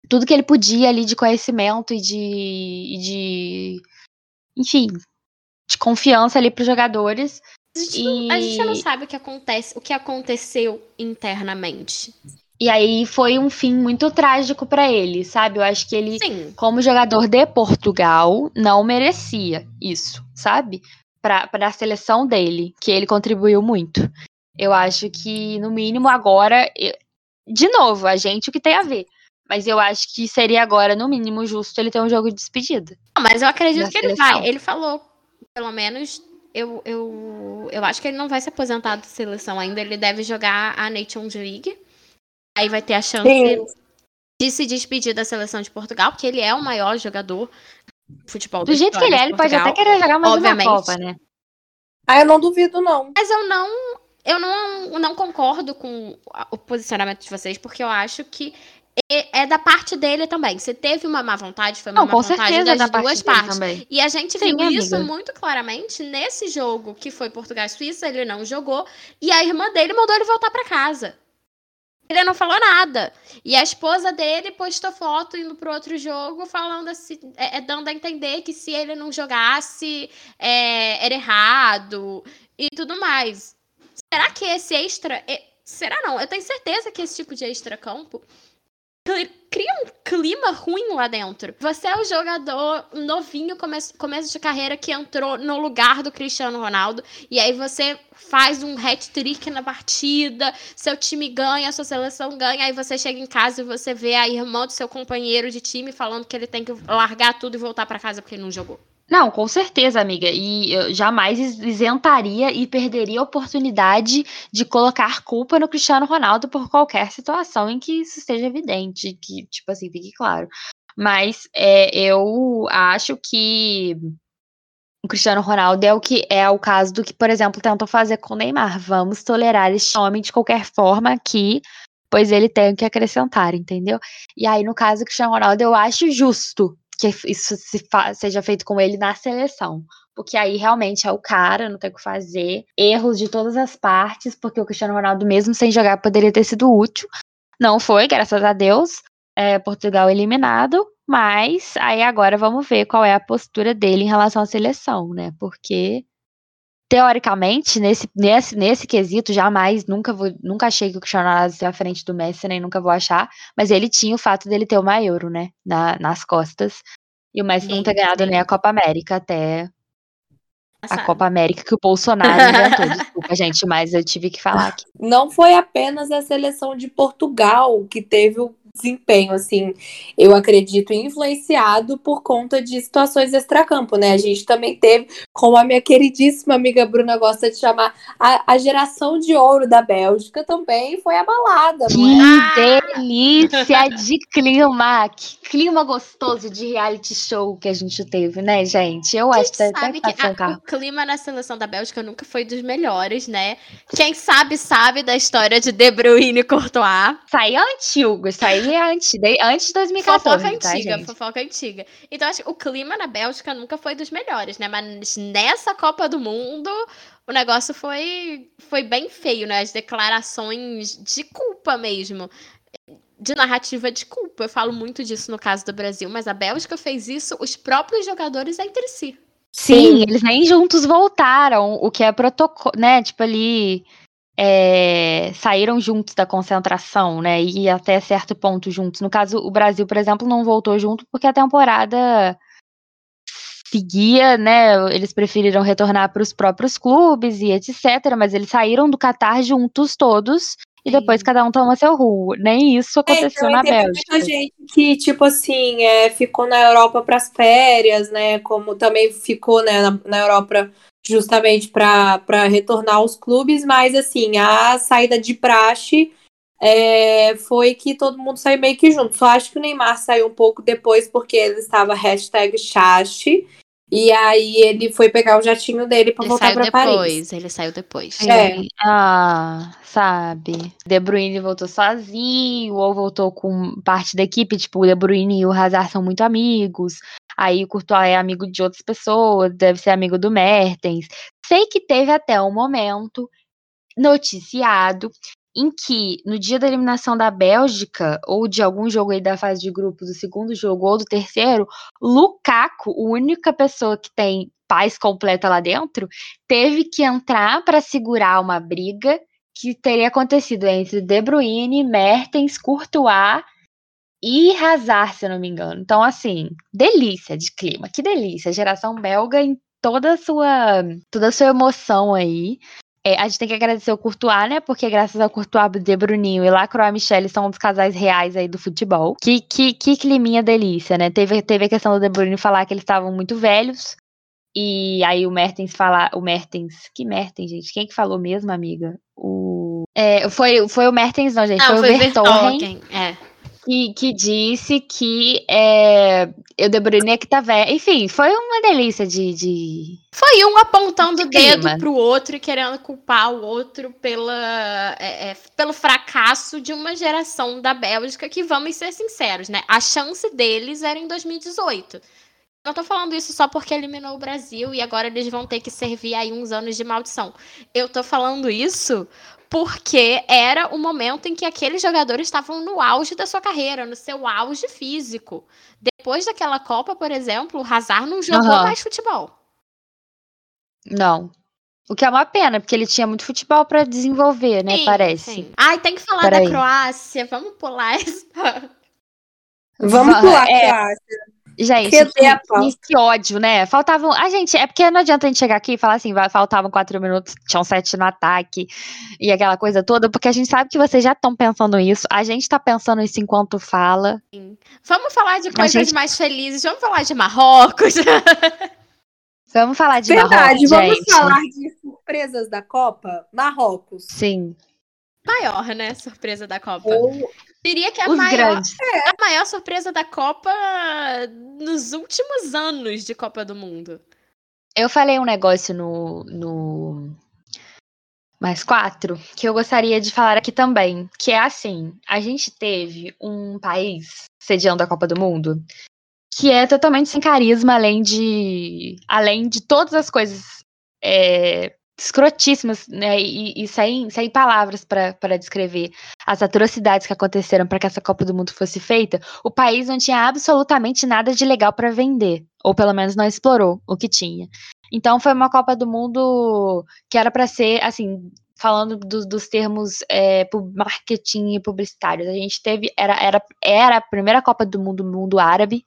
tudo que ele podia ali de conhecimento e de, e de enfim, de confiança ali para os jogadores. A gente, não, a gente não sabe o que acontece, o que aconteceu internamente. E aí foi um fim muito trágico para ele, sabe? Eu acho que ele, Sim. como jogador de Portugal, não merecia isso, sabe? Para a seleção dele, que ele contribuiu muito. Eu acho que, no mínimo, agora. eu- de novo, a gente o que tem a ver. Mas eu acho que seria agora, no mínimo, justo ele ter um jogo de despedida. Não, mas eu acredito que ele seleção. vai. Ele falou, pelo menos, eu, eu, eu acho que ele não vai se aposentar da seleção ainda. Ele deve jogar a Nations League. Aí vai ter a chance Sim. de se despedir da seleção de Portugal, porque ele é o maior jogador de futebol Do da jeito que ele é, ele pode até querer jogar mais obviamente. uma Copa, né? Ah, eu não duvido, não. Mas eu não, eu não, não concordo com o posicionamento de vocês, porque eu acho que é é da parte dele também. Se teve uma má vontade, foi uma Não, má vontade das da duas parte partes. E a gente Sim, viu isso amiga. muito claramente nesse jogo que foi Portugal e Suíça, ele não jogou. E a irmã dele mandou ele voltar pra casa. Ele não falou nada. E a esposa dele postou foto indo pro outro jogo, falando assim, é, é, dando a entender que se ele não jogasse, é, era errado e tudo mais. Será que esse extra. é- será não? Eu tenho certeza que esse tipo de extra-campo cria um clima ruim lá dentro. Você é o jogador novinho, começo, começo de carreira, que entrou no lugar do Cristiano Ronaldo, e aí você faz um hat-trick na partida, seu time ganha, sua seleção ganha, aí você chega em casa e você vê a irmã do seu companheiro de time falando que ele tem que largar tudo e voltar pra casa porque ele não jogou. Não, com certeza, amiga. E eu jamais is- isentaria e perderia a oportunidade de colocar culpa no Cristiano Ronaldo por qualquer situação em que isso esteja evidente, que, tipo assim, fique claro. Mas é, eu acho que o Cristiano Ronaldo é o que é o caso do que, por exemplo, tentam fazer com o Neymar. Vamos tolerar este homem de qualquer forma aqui, pois ele tem o que acrescentar, entendeu? E aí, no caso do Cristiano Ronaldo, eu acho justo que isso se seja feito com ele na seleção. Porque aí realmente é o cara, não tem o que fazer. Erros de todas as partes, porque o Cristiano Ronaldo, mesmo sem jogar, poderia ter sido útil. Não foi, graças a Deus. É, Portugal eliminado. Mas aí agora vamos ver qual é a postura dele em relação à seleção, né? Porque teoricamente, nesse, nesse, nesse quesito, jamais, nunca, vou, nunca achei que o Cristiano Ronaldo ia à frente do Messi, nem nunca vou achar, mas ele tinha o fato dele ter uma Euro, né, na, nas costas, e o Messi não ter ganhado sim. nem a Copa América até a. Copa América que o Bolsonaro inventou, (laughs) desculpa, gente, mas eu tive que falar aqui. Não foi apenas a seleção de Portugal que teve o desempenho, assim, eu acredito, influenciado por conta de situações extracampo, né? A gente também teve, como a minha queridíssima amiga Bruna gosta de chamar, a, a geração de ouro da Bélgica também foi abalada, não é? Que delícia de clima! Que clima gostoso de reality show que a gente teve, né, gente? Eu acho que sabe que a- o clima na seleção da Bélgica nunca foi dos melhores, né? Quem sabe, sabe da história de De Bruyne e Courtois. Isso aí é antigo, isso aí é antes de, antes de 2014, Fofoca tá, antiga, gente? fofoca antiga. Então, acho que o clima na Bélgica nunca foi dos melhores, né? Mas nessa Copa do Mundo, o negócio foi, foi bem feio, né? As declarações de culpa mesmo. de narrativa de culpa. Eu falo muito disso no caso do Brasil, mas a Bélgica fez isso os próprios jogadores entre si. Sim, Sim. eles nem juntos voltaram, o que é protocolo, né? Tipo ali. É, saíram juntos da concentração, né? E até certo ponto juntos. No caso, o Brasil, por exemplo, não voltou junto porque a temporada seguia, né? Eles preferiram retornar para os próprios clubes e etc. Mas eles saíram do Catar juntos todos e depois cada um toma seu rumo. Nem isso é, aconteceu é, então, na Bélgica. Muita gente que, tipo assim, é, ficou na Europa para as férias, né? Como também ficou né, na, na Europa justamente para retornar aos clubes, mas assim, a saída de praxe é, foi que todo mundo saiu meio que junto. Só acho que o Neymar saiu um pouco depois, porque ele estava hashtag chaste, e aí ele foi pegar o jatinho dele para voltar para Paris. Ele saiu depois. É. Ah, sabe. De Bruyne voltou sozinho ou voltou com parte da equipe, tipo, o De Bruyne e o Hazard são muito amigos. Aí o Courtois é amigo de outras pessoas, deve ser amigo do Mertens. Sei que teve até um momento noticiado em que no dia da eliminação da Bélgica, ou de algum jogo aí da fase de grupos, do segundo jogo ou do terceiro, Lukaku, a única pessoa que tem paz completa lá dentro, teve que entrar para segurar uma briga que teria acontecido entre De Bruyne, Mertens, Courtois e Hazard, se eu não me engano. Então, assim, delícia de clima, que delícia. Geração belga em toda a sua, toda a sua emoção aí. É, a gente tem que agradecer o Courtois, né? Porque graças ao Courtois, De Bruninho e Lacroix Michele são um dos casais reais aí do futebol. Que, que, que climinha delícia, né? Teve, teve a questão do De Bruyne falar que eles estavam muito velhos. E aí o Mertens falar. O Mertens. Que Mertens, gente? Quem que falou mesmo, amiga? O. É, foi, foi o Mertens, não, gente. Não, foi, foi o Vertonghen. É que, que disse que é, eu De Bruyne que tá velho. Enfim, foi uma delícia de. de... Foi um apontando o dedo pro outro e querendo culpar o outro pela, é, é, pelo fracasso de uma geração da Bélgica que, vamos ser sinceros, né? A chance deles era em 2018. Não tô falando isso só porque eliminou o Brasil e agora eles vão ter que servir aí uns anos de maldição. Eu tô falando isso porque era o momento em que aqueles jogadores estavam no auge da sua carreira, no seu auge físico. Depois daquela Copa, por exemplo, o Hazard não jogou uhum. mais futebol. Não. O que é uma pena, porque ele tinha muito futebol para desenvolver, né? Sim, parece. Sim. Ai, tem que falar Pera da aí. Croácia. Vamos pular essa. Vamos pular a é, Croácia. Gente, que, que, ódio, né? Faltavam. A gente, é porque não adianta a gente chegar aqui e falar assim, vai, faltavam quatro minutos, tinham sete no ataque e aquela coisa toda, porque a gente sabe que vocês já estão pensando isso. A gente tá pensando isso enquanto fala. Sim. Vamos falar de coisas gente... mais felizes, vamos falar de Marrocos. (laughs) vamos falar de Verdade, Marrocos. Verdade, vamos falar de surpresas da Copa? Marrocos. Sim. Maior, né? Surpresa da Copa. Ou Diria que é a maior, é. a maior surpresa da Copa nos últimos anos de Copa do Mundo. Eu falei um negócio no, no mais quatro que eu gostaria de falar aqui também, que é assim, a gente teve um país sediando a Copa do Mundo que é totalmente sem carisma, além de além de todas as coisas é, escrotíssimas, né? E, e sem, sem palavras para descrever as atrocidades que aconteceram para que essa Copa do Mundo fosse feita, o país não tinha absolutamente nada de legal para vender, ou pelo menos não explorou o que tinha. Então foi uma Copa do Mundo que era para ser, assim, falando do, dos termos é, marketing e publicitários. A gente teve, era, era, era a primeira Copa do Mundo mundo árabe,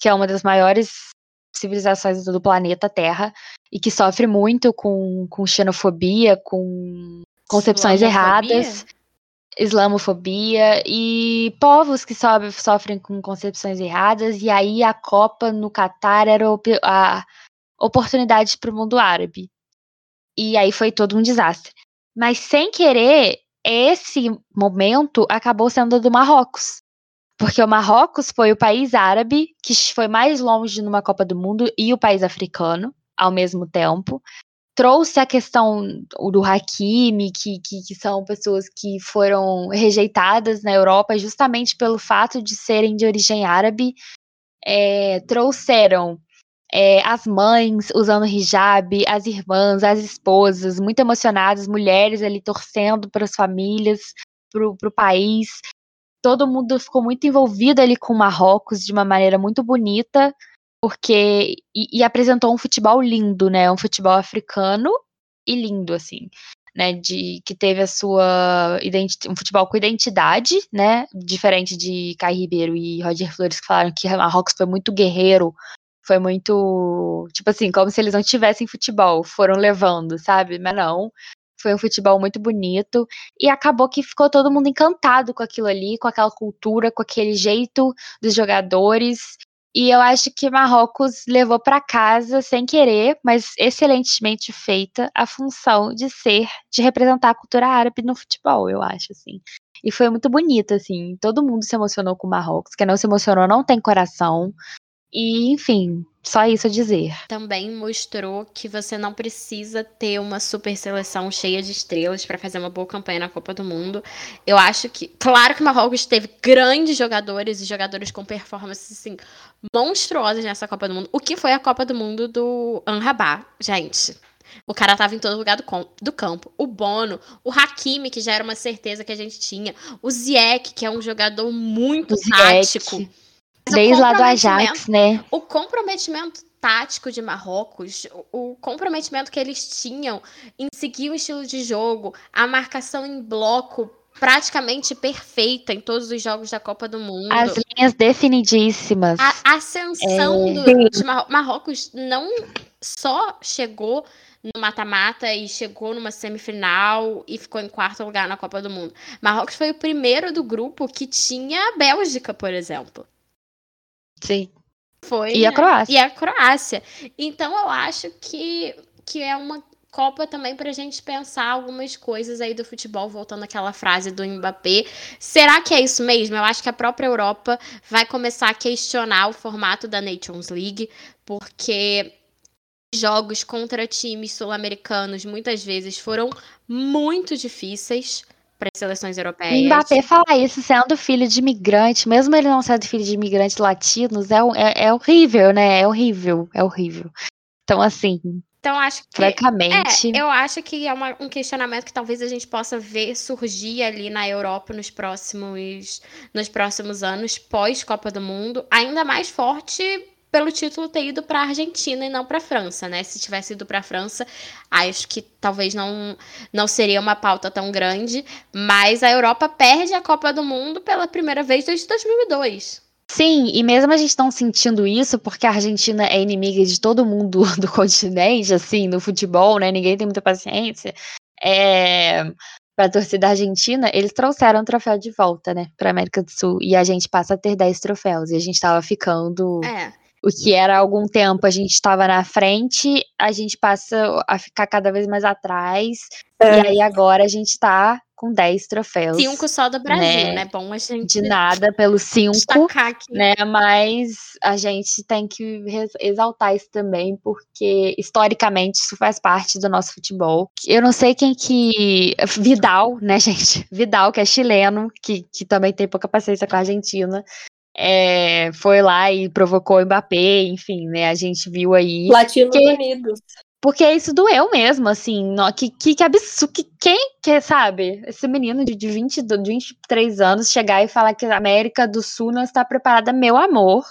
que é uma das maiores civilizações do planeta Terra e que sofre muito com, com xenofobia, com concepções islamofobia? erradas, islamofobia e povos que so sofrem com concepções erradas. E aí a Copa no Catar era a oportunidade para o mundo árabe. E aí foi todo um desastre. Mas sem querer, esse momento acabou sendo do Marrocos. Porque o Marrocos foi o país árabe que foi mais longe numa Copa do Mundo e o país africano ao mesmo tempo. Trouxe a questão do Hakimi, que, que, que são pessoas que foram rejeitadas na Europa justamente pelo fato de serem de origem árabe. É, trouxeram é, as mães usando hijab, as irmãs, as esposas, muito emocionadas, mulheres ali torcendo para as famílias, para o país todo mundo ficou muito envolvido ali com o Marrocos de uma maneira muito bonita, porque e, e apresentou um futebol lindo, né? Um futebol africano e lindo, assim né, de que teve a sua um futebol com identidade, né, diferente de Caio Ribeiro e Roger Flores que falaram que Marrocos foi muito guerreiro, foi muito, tipo assim, como se eles não tivessem futebol, foram levando, sabe? Mas não. Foi um futebol muito bonito e acabou que ficou todo mundo encantado com aquilo ali, com aquela cultura, com aquele jeito dos jogadores e eu acho que Marrocos levou para casa, sem querer, mas excelentemente feita, a função de ser, de representar a cultura árabe no futebol, eu acho, assim. E foi muito bonito, assim. Todo mundo se emocionou com Marrocos. Quem não se emocionou não tem coração. E, enfim, só isso a dizer. Também mostrou que você não precisa ter uma super seleção cheia de estrelas para fazer uma boa campanha na Copa do Mundo. Eu acho que, claro que o Marrocos teve grandes jogadores e jogadores com performances assim monstruosas nessa Copa do Mundo. O que foi a Copa do Mundo do Anrabá, gente? O cara tava em todo lugar do, do, campo. O Bono, o Hakimi, que já era uma certeza que a gente tinha. O Ziek, que é um jogador muito tático. Desde lá do Ajax, né? O comprometimento tático de Marrocos, o comprometimento que eles tinham em seguir o estilo de jogo, a marcação em bloco praticamente perfeita em todos os jogos da Copa do Mundo. As linhas definidíssimas. A ascensão é... do, de Mar Marrocos não só chegou no mata-mata e chegou numa semifinal e ficou em quarto lugar na Copa do Mundo. Marrocos foi o primeiro do grupo que tinha a Bélgica, por exemplo. Sim. Foi. E a Croácia. E a Croácia. Então eu acho que, que é uma Copa também para a gente pensar algumas coisas aí do futebol, voltando àquela frase do Mbappé. Será que é isso mesmo? Eu acho que a própria Europa vai começar a questionar o formato da Nations League, porque jogos contra times sul-americanos muitas vezes foram muito difíceis para as seleções europeias. Mbappé falar isso sendo filho de imigrante, mesmo ele não sendo filho de imigrantes latinos, é, é, é horrível, né? É horrível, é horrível. Então, assim. Então, acho que. Francamente. É, eu acho que é uma, um questionamento que talvez a gente possa ver surgir ali na Europa nos próximos, nos próximos anos, pós-Copa do Mundo, ainda mais forte pelo título ter ido para a Argentina e não para a França, né? Se tivesse ido para a França, acho que talvez não, não seria uma pauta tão grande, mas a Europa perde a Copa do Mundo pela primeira vez desde 2002. Sim, e mesmo a gente não sentindo isso, porque a Argentina é inimiga de todo mundo (laughs) do continente, assim, no futebol, né? Ninguém tem muita paciência. É, para a torcida argentina, eles trouxeram o troféu de volta, né, para América do Sul, e a gente passa a ter 10 troféus, e a gente tava ficando é o que era há algum tempo a gente estava na frente, a gente passa a ficar cada vez mais atrás. É. E aí agora a gente está com 10 troféus. Cinco só do Brasil, né? né? Bom a gente. De nada pelos cinco. Né? Mas a gente tem que exaltar isso também, porque historicamente isso faz parte do nosso futebol. Eu não sei quem que. Vidal, né, (laughs) gente? Vidal, que é chileno, que, que também tem pouca paciência com a Argentina é, foi lá e provocou o Mbappé, enfim, né? A gente viu aí. Latinos que, Unidos. Porque isso doeu mesmo, assim. No, que, que, que absurdo. Que, quem quer, sabe? Esse menino de, de, 20, de 23 anos chegar e falar que a América do Sul não está preparada, meu amor.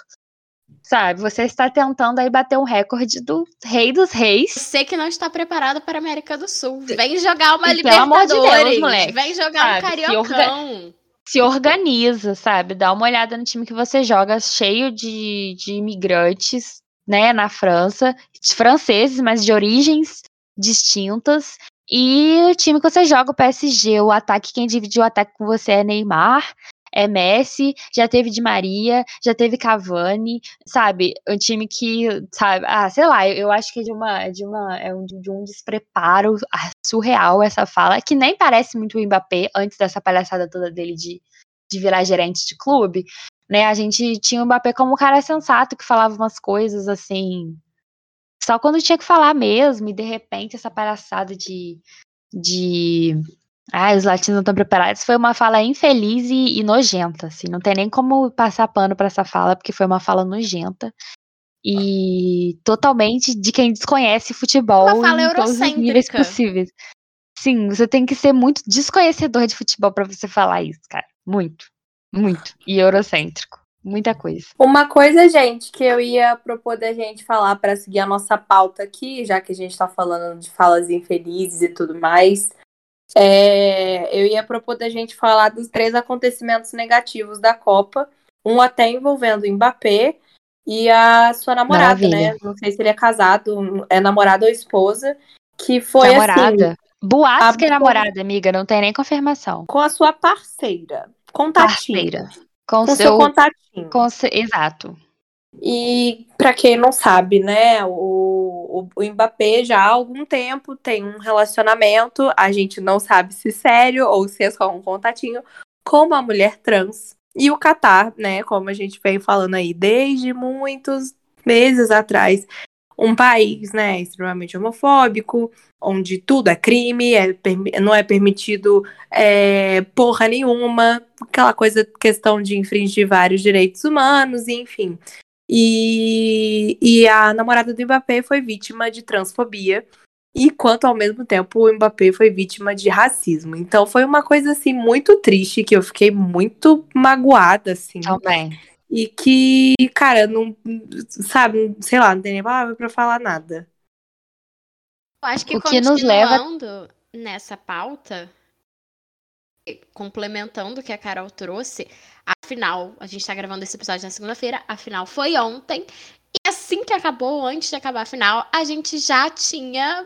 Sabe, você está tentando aí bater um recorde do rei dos reis. Você que não está preparado para a América do Sul. Vem jogar uma e, Libertadores. Pelo amor de Deus, moleque. Vem jogar sabe, um Cariocão se organiza, sabe? Dá uma olhada no time que você joga, cheio de, de imigrantes, né, na França, franceses, mas de origens distintas. E o time que você joga, o PSG, o ataque, quem divide o ataque com você é Neymar, é Messi, já teve Di Maria, já teve Cavani, sabe? Um time que, sabe, ah, sei lá, eu, acho que é de uma, de uma, é um, de um despreparo surreal essa fala, que nem parece muito o Mbappé antes dessa palhaçada toda dele de, de virar gerente de clube, né? A gente tinha o Mbappé como um cara sensato que falava umas coisas assim, só quando tinha que falar mesmo, e de repente essa palhaçada de, de ah, os latinos não estão preparados. Foi uma fala infeliz e, e, nojenta, assim. Não tem nem como passar pano para essa fala, porque foi uma fala nojenta. E totalmente de quem desconhece futebol uma fala em todos os níveis possíveis. Sim, você tem que ser muito desconhecedor de futebol para você falar isso, cara. Muito. Muito. E eurocêntrico. Muita coisa. Uma coisa, gente, que eu ia propor da gente falar para seguir a nossa pauta aqui, já que a gente tá falando de falas infelizes e tudo mais. É, eu ia propor da gente falar dos três acontecimentos negativos da Copa. Um até envolvendo o Mbappé e a sua namorada, Maravilha. né? Não sei se ele é casado, é namorada ou esposa. Que foi namorada. assim. Boatos que é namorada, amiga, não tem nem confirmação. Com a sua parceira. Contatinho. Parceira. Com, com seu, seu contatinho. Com se, exato. E para quem não sabe, né, o, o, Mbappé já há algum tempo tem um relacionamento, a gente não sabe se sério ou se é só um contatinho, com uma mulher trans. E o Catar, né, como a gente vem falando aí desde muitos meses atrás, um país, né, extremamente homofóbico, onde tudo é crime, é, não é permitido é, porra nenhuma, aquela coisa, questão de infringir vários direitos humanos, enfim. E, e a namorada do Mbappé foi vítima de transfobia, enquanto ao mesmo tempo o Mbappé foi vítima de racismo. Então foi uma coisa assim muito triste que eu fiquei muito magoada assim. Também. E que, cara, não. Sabe, sei lá, não tem nem palavra pra falar nada. Eu acho que, o que nos leva nessa pauta, complementando o que a Carol trouxe, afinal, a gente tá gravando esse episódio na segunda-feira, afinal foi ontem. E assim que acabou, antes de acabar a final, a gente já tinha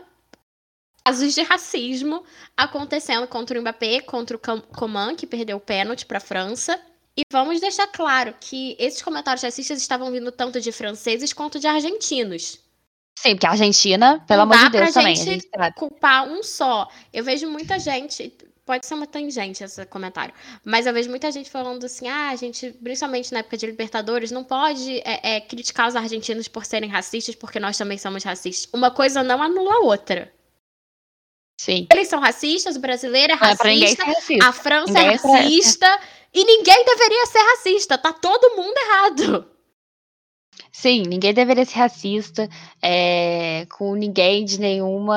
casos de racismo acontecendo contra o Mbappé, contra o Coman, que perdeu o pênalti para a França, e vamos deixar claro que esses comentários racistas estavam vindo tanto de franceses quanto de argentinos. Sim, porque a Argentina, pelo Não amor de Deus, pra também. Gente a gente culpar um só. Eu vejo muita gente. Pode ser uma tangente esse comentário. Mas eu vejo muita gente falando assim: ah, a gente, principalmente na época de Libertadores, não pode é, é, criticar os argentinos por serem racistas, porque nós também somos racistas. Uma coisa não anula a outra. Sim. Eles são racistas, o brasileiro é racista, é racista. a França ninguém é racista. É e ninguém deveria ser racista, tá todo mundo errado. Sim, ninguém deveria ser racista é, com ninguém de nenhuma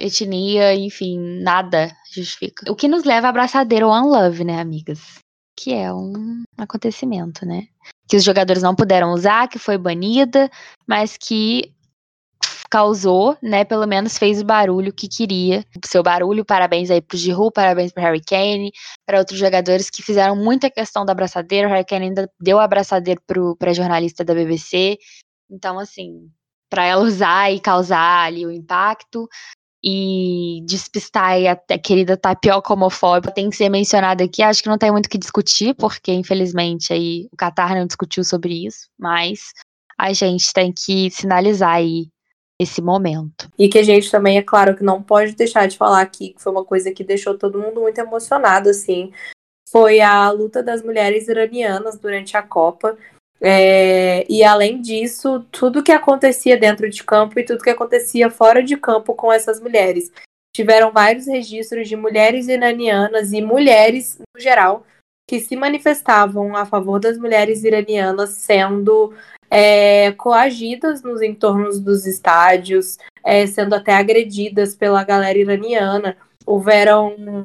etnia, enfim, nada justifica. O que nos leva a abraçadeira One Love, né, amigas? Que é um acontecimento, né? Que os jogadores não puderam usar, que foi banida, mas que causou, né? Pelo menos fez o barulho que queria. O seu barulho, parabéns aí pro Giroud, parabéns pro Harry Kane, para outros jogadores que fizeram muita questão da abraçadeira. O Harry Kane ainda deu a abraçadeira pro, pra jornalista da BBC. Então, assim, para ela usar e causar ali o impacto e despistar a querida tapioca homofóbica tem que ser mencionada aqui. Acho que não tem muito o que discutir, porque infelizmente aí o Qatar não discutiu sobre isso, mas a gente tem que sinalizar aí esse momento. E que a gente também, é claro, que não pode deixar de falar aqui, que foi uma coisa que deixou todo mundo muito emocionado, assim, foi a luta das mulheres iranianas durante a Copa. É, e além disso, tudo que acontecia dentro de campo e tudo que acontecia fora de campo com essas mulheres. Tiveram vários registros de mulheres iranianas e mulheres, no geral, que se manifestavam a favor das mulheres iranianas sendo é, coagidas nos entornos dos estádios, é, sendo até agredidas pela galera iraniana. Houveram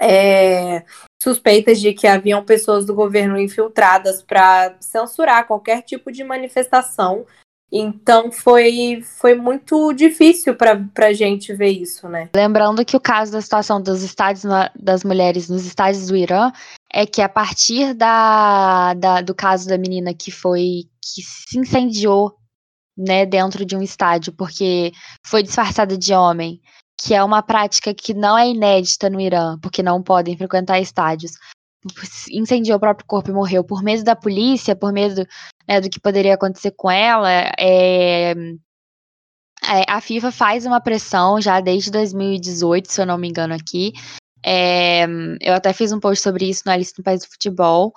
é, suspeitas de que haviam pessoas do governo infiltradas para censurar qualquer tipo de manifestação. Então foi, foi muito difícil para a gente ver isso, né? Lembrando que o caso da situação dos estádios das mulheres nos estádios do Irã é que a partir da, da, do caso da menina que foi que se incendiou né, dentro de um estádio porque foi disfarçada de homem, que é uma prática que não é inédita no Irã, porque não podem frequentar estádios. Incendiou o próprio corpo e morreu por medo da polícia, por medo né, do que poderia acontecer com ela. É, é, a FIFA faz uma pressão já desde 2018, se eu não me engano aqui, é, eu até fiz um post sobre isso na lista do País do Futebol,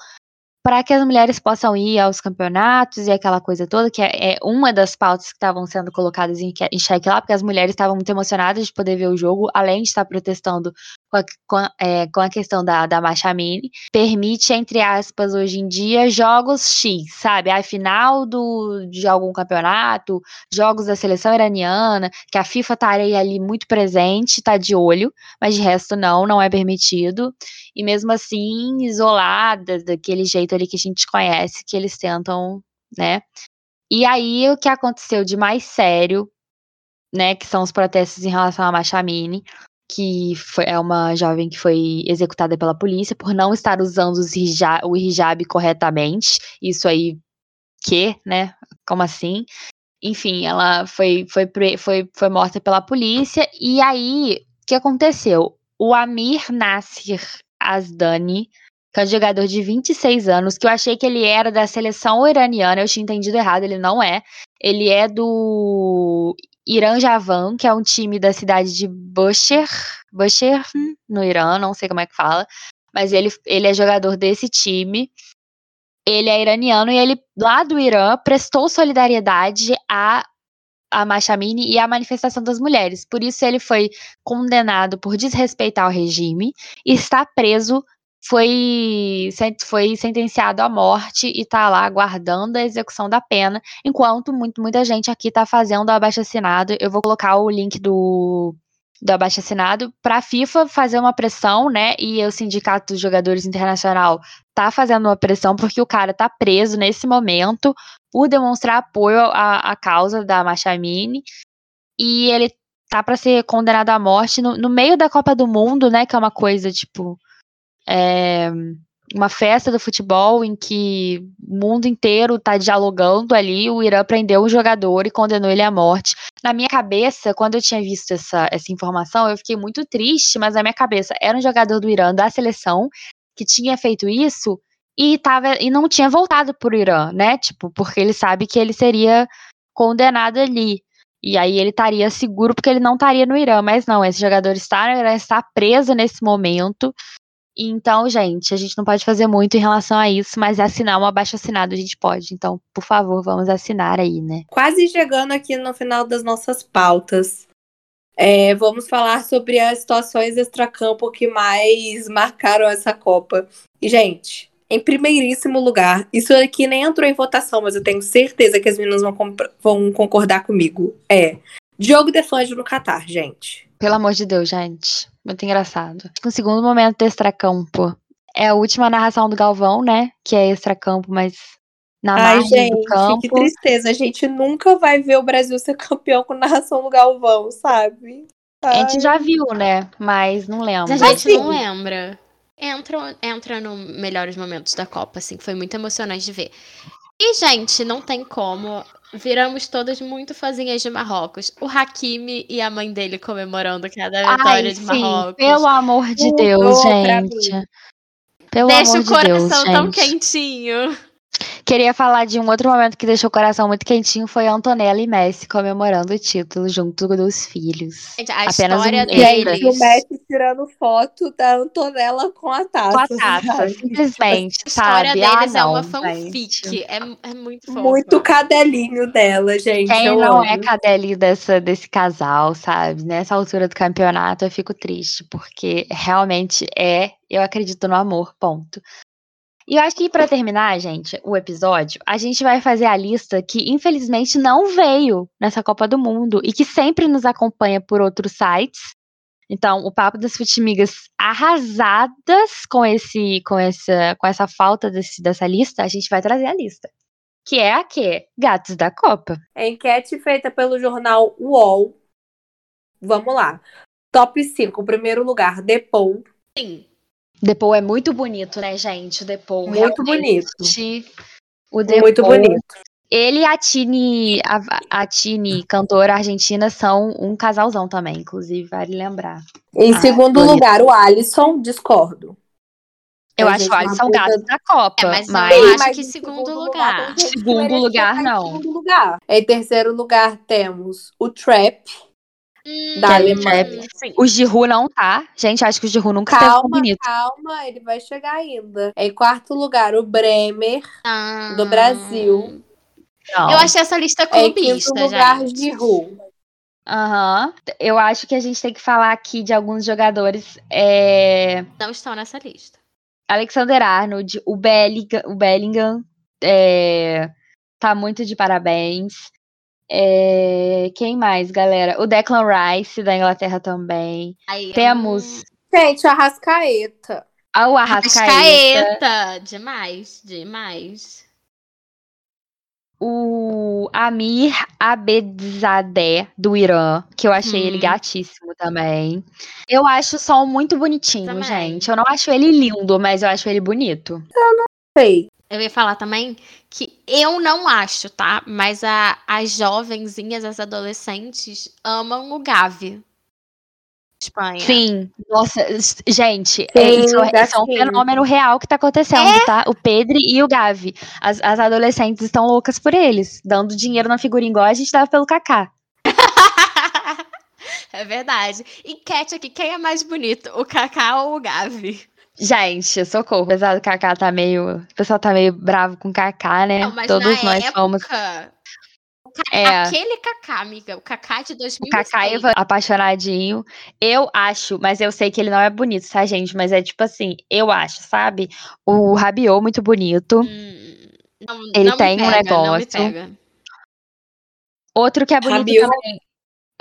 para que as mulheres possam ir aos campeonatos e aquela coisa toda, que é, é uma das pautas que estavam sendo colocadas em, em xeque lá, porque as mulheres estavam muito emocionadas de poder ver o jogo, além de estar protestando com a, com é, com a questão da, da marcha mini, permite, entre aspas, hoje em dia, jogos X, sabe? A final do, de algum campeonato, jogos da seleção iraniana, que a FIFA estaria ali muito presente, tá de olho, mas de resto não, não é permitido. E mesmo assim, isoladas, daquele jeito ali que a gente conhece, que eles tentam, né? E aí, o que aconteceu de mais sério, né, que são os protestos em relação à Marcha Mini, que foi, é uma jovem que foi executada pela polícia por não estar usando hijab, o hijab corretamente. Isso aí, que, né? Como assim? Enfim, ela foi, foi, foi, foi morta pela polícia. E aí, o que aconteceu? O Amir Nasir Asdani, que é um jogador de 26 anos, que eu achei que ele era da seleção iraniana, eu tinha entendido errado, ele não é. Ele é do Irã Javan, que é um time da cidade de Bushehr, Bushehr, no Irã, não sei como é que fala, mas ele, ele é jogador desse time. Ele é iraniano e ele, lá do Irã, prestou solidariedade a a Machamini e a manifestação das mulheres. Por isso ele foi condenado por desrespeitar o regime e está preso foi, foi sentenciado à morte e está lá aguardando a execução da pena, enquanto muito, muita gente aqui está fazendo o abaixo-assinado. Eu vou colocar o link do, do abaixo-assinado para a FIFA fazer uma pressão, né? E o Sindicato dos Jogadores Internacional tá fazendo uma pressão porque o cara tá preso nesse momento por demonstrar apoio à, à causa da Machamini e ele tá para ser condenado à morte no, no meio da Copa do Mundo, né? Que é uma coisa tipo é, uma festa do futebol em que o mundo inteiro está dialogando ali, o Irã prendeu um jogador e condenou ele à morte. Na minha cabeça, quando eu tinha visto essa, essa informação, eu fiquei muito triste, mas na minha cabeça era um jogador do Irã da seleção que tinha feito isso e, tava, e não tinha voltado para o Irã, né? Tipo, porque ele sabe que ele seria condenado ali. E aí ele estaria seguro porque ele não estaria no Irã, mas não, esse jogador está no Irã, está preso nesse momento. Então, gente, a gente não pode fazer muito em relação a isso, mas assinar um abaixo assinado a gente pode. Então, por favor, vamos assinar aí, né? Quase chegando aqui no final das nossas pautas. É, vamos falar sobre as situações extracampo que mais marcaram essa Copa. E, gente, em primeiríssimo lugar, isso aqui nem entrou em votação, mas eu tenho certeza que as meninas vão, vão concordar comigo. É Diogo Defante no Catar, gente. Pelo amor de Deus, gente. Muito engraçado. O segundo momento do extracampo é a última narração do Galvão, né? Que é extracampo, mas na Ai, gente, do campo. que tristeza. A gente nunca vai ver o Brasil ser campeão com narração do Galvão, sabe? Ai. A gente já viu, né? Mas não lembra. A gente assim, não lembra. Entra, entra no melhores momentos da Copa, assim, foi muito emocionante de ver. E, gente, não tem como viramos todas muito fãzinhas de Marrocos. O Hakimi e a mãe dele comemorando cada vitória Ai, de sim, Marrocos. Pelo amor de Deus, gente. Pelo Deixa amor o coração de Deus, tão gente. quentinho. Queria falar de um outro momento que deixou o coração muito quentinho, foi Antonella e Messi comemorando o título junto dos filhos. Gente, a Apenas história um deles. o Messi tirando foto da Antonella com a taça. Com a taça, simplesmente, A história sabe? Deles ah, é uma fanfic, é, é, muito fofo. Muito cadelinho dela, gente. Quem não amo. é cadelinho dessa, desse casal, sabe? Nessa altura do campeonato eu fico triste, porque realmente é, eu acredito no amor, ponto. E eu acho que para terminar, gente, o episódio, a gente vai fazer a lista que infelizmente não veio nessa Copa do Mundo e que sempre nos acompanha por outros sites. Então, o Papo das Futimigas arrasadas com esse com essa com essa falta desse, dessa lista, a gente vai trazer a lista. Que é a quê? Gatos da Copa. É enquete feita pelo jornal UOL. Vamos lá. Top 5, primeiro lugar, Depou. Sim. Depou é muito bonito, né, gente? O Depou. Muito bonito. O Depou, muito bonito. Ele e a Tini, a, a Tini, cantora argentina, são um casalzão também, inclusive, vale lembrar. Em ah, segundo bonito. lugar, o Alisson, discordo. Eu acho o Alisson gato da Copa. É, mas, mas eu acho que segundo, segundo lugar. lugar segundo lugar, não. Segundo lugar. Em terceiro lugar, temos o Trap. Hum, Da Alemanha. Sim. O Giroud não tá. Gente, acho que o Giroud nunca esteve tão Calma, bonito. calma, ele vai chegar ainda. Em quarto lugar, o Bremer, Ah, do Brasil. Não. Eu achei essa lista Em clubista, quinto lugar, gente. Giroud. Aham. Eu acho que a gente tem que falar aqui de alguns jogadores. É... Não estão nessa lista. Alexander Arnold, o Bellingham, o Bellingham é, tá muito de parabéns. É, quem mais, galera? O Declan Rice, da Inglaterra também. Aí, Temos hum, Gente, o Arrascaeta. a- o Arrascaeta, Arrascaeta. Demais, demais. o Amir Abedzadeh, do Irã, que eu achei ele Uhum. gatíssimo também. Eu acho o som muito bonitinho, Também. gente. Eu não acho ele lindo, mas eu acho ele bonito. Sei. Eu ia falar também que eu não acho, tá? Mas a- as jovenzinhas, as adolescentes, amam o Gavi. Espanha. Sim, nossa, gente, é, Sim, isso, é- isso é um fenômeno real que tá acontecendo, É? tá? O Pedro e o Gavi. As, as adolescentes estão loucas por eles, dando dinheiro na figurinha igual a gente dava pelo Kaká. (laughs) é verdade. Enquete aqui, quem é mais bonito, o Kaká ou o Gavi? Gente, socorro, apesar do Kaká tá meio. O pessoal tá meio bravo com o Kaká, né? Não, mas Todos na nós época, fomos. o É. Aquele Kaká, amiga, o Kaká de O 2006. Kaká Ivan, apaixonadinho. Eu acho, mas eu sei que ele não é bonito, tá, gente? Mas é tipo assim, eu acho, sabe? O Rabiot muito bonito. Hum, não, Ele não tem me um pega, Não me negócio. pega. Outro que é bonito Rabiot. também.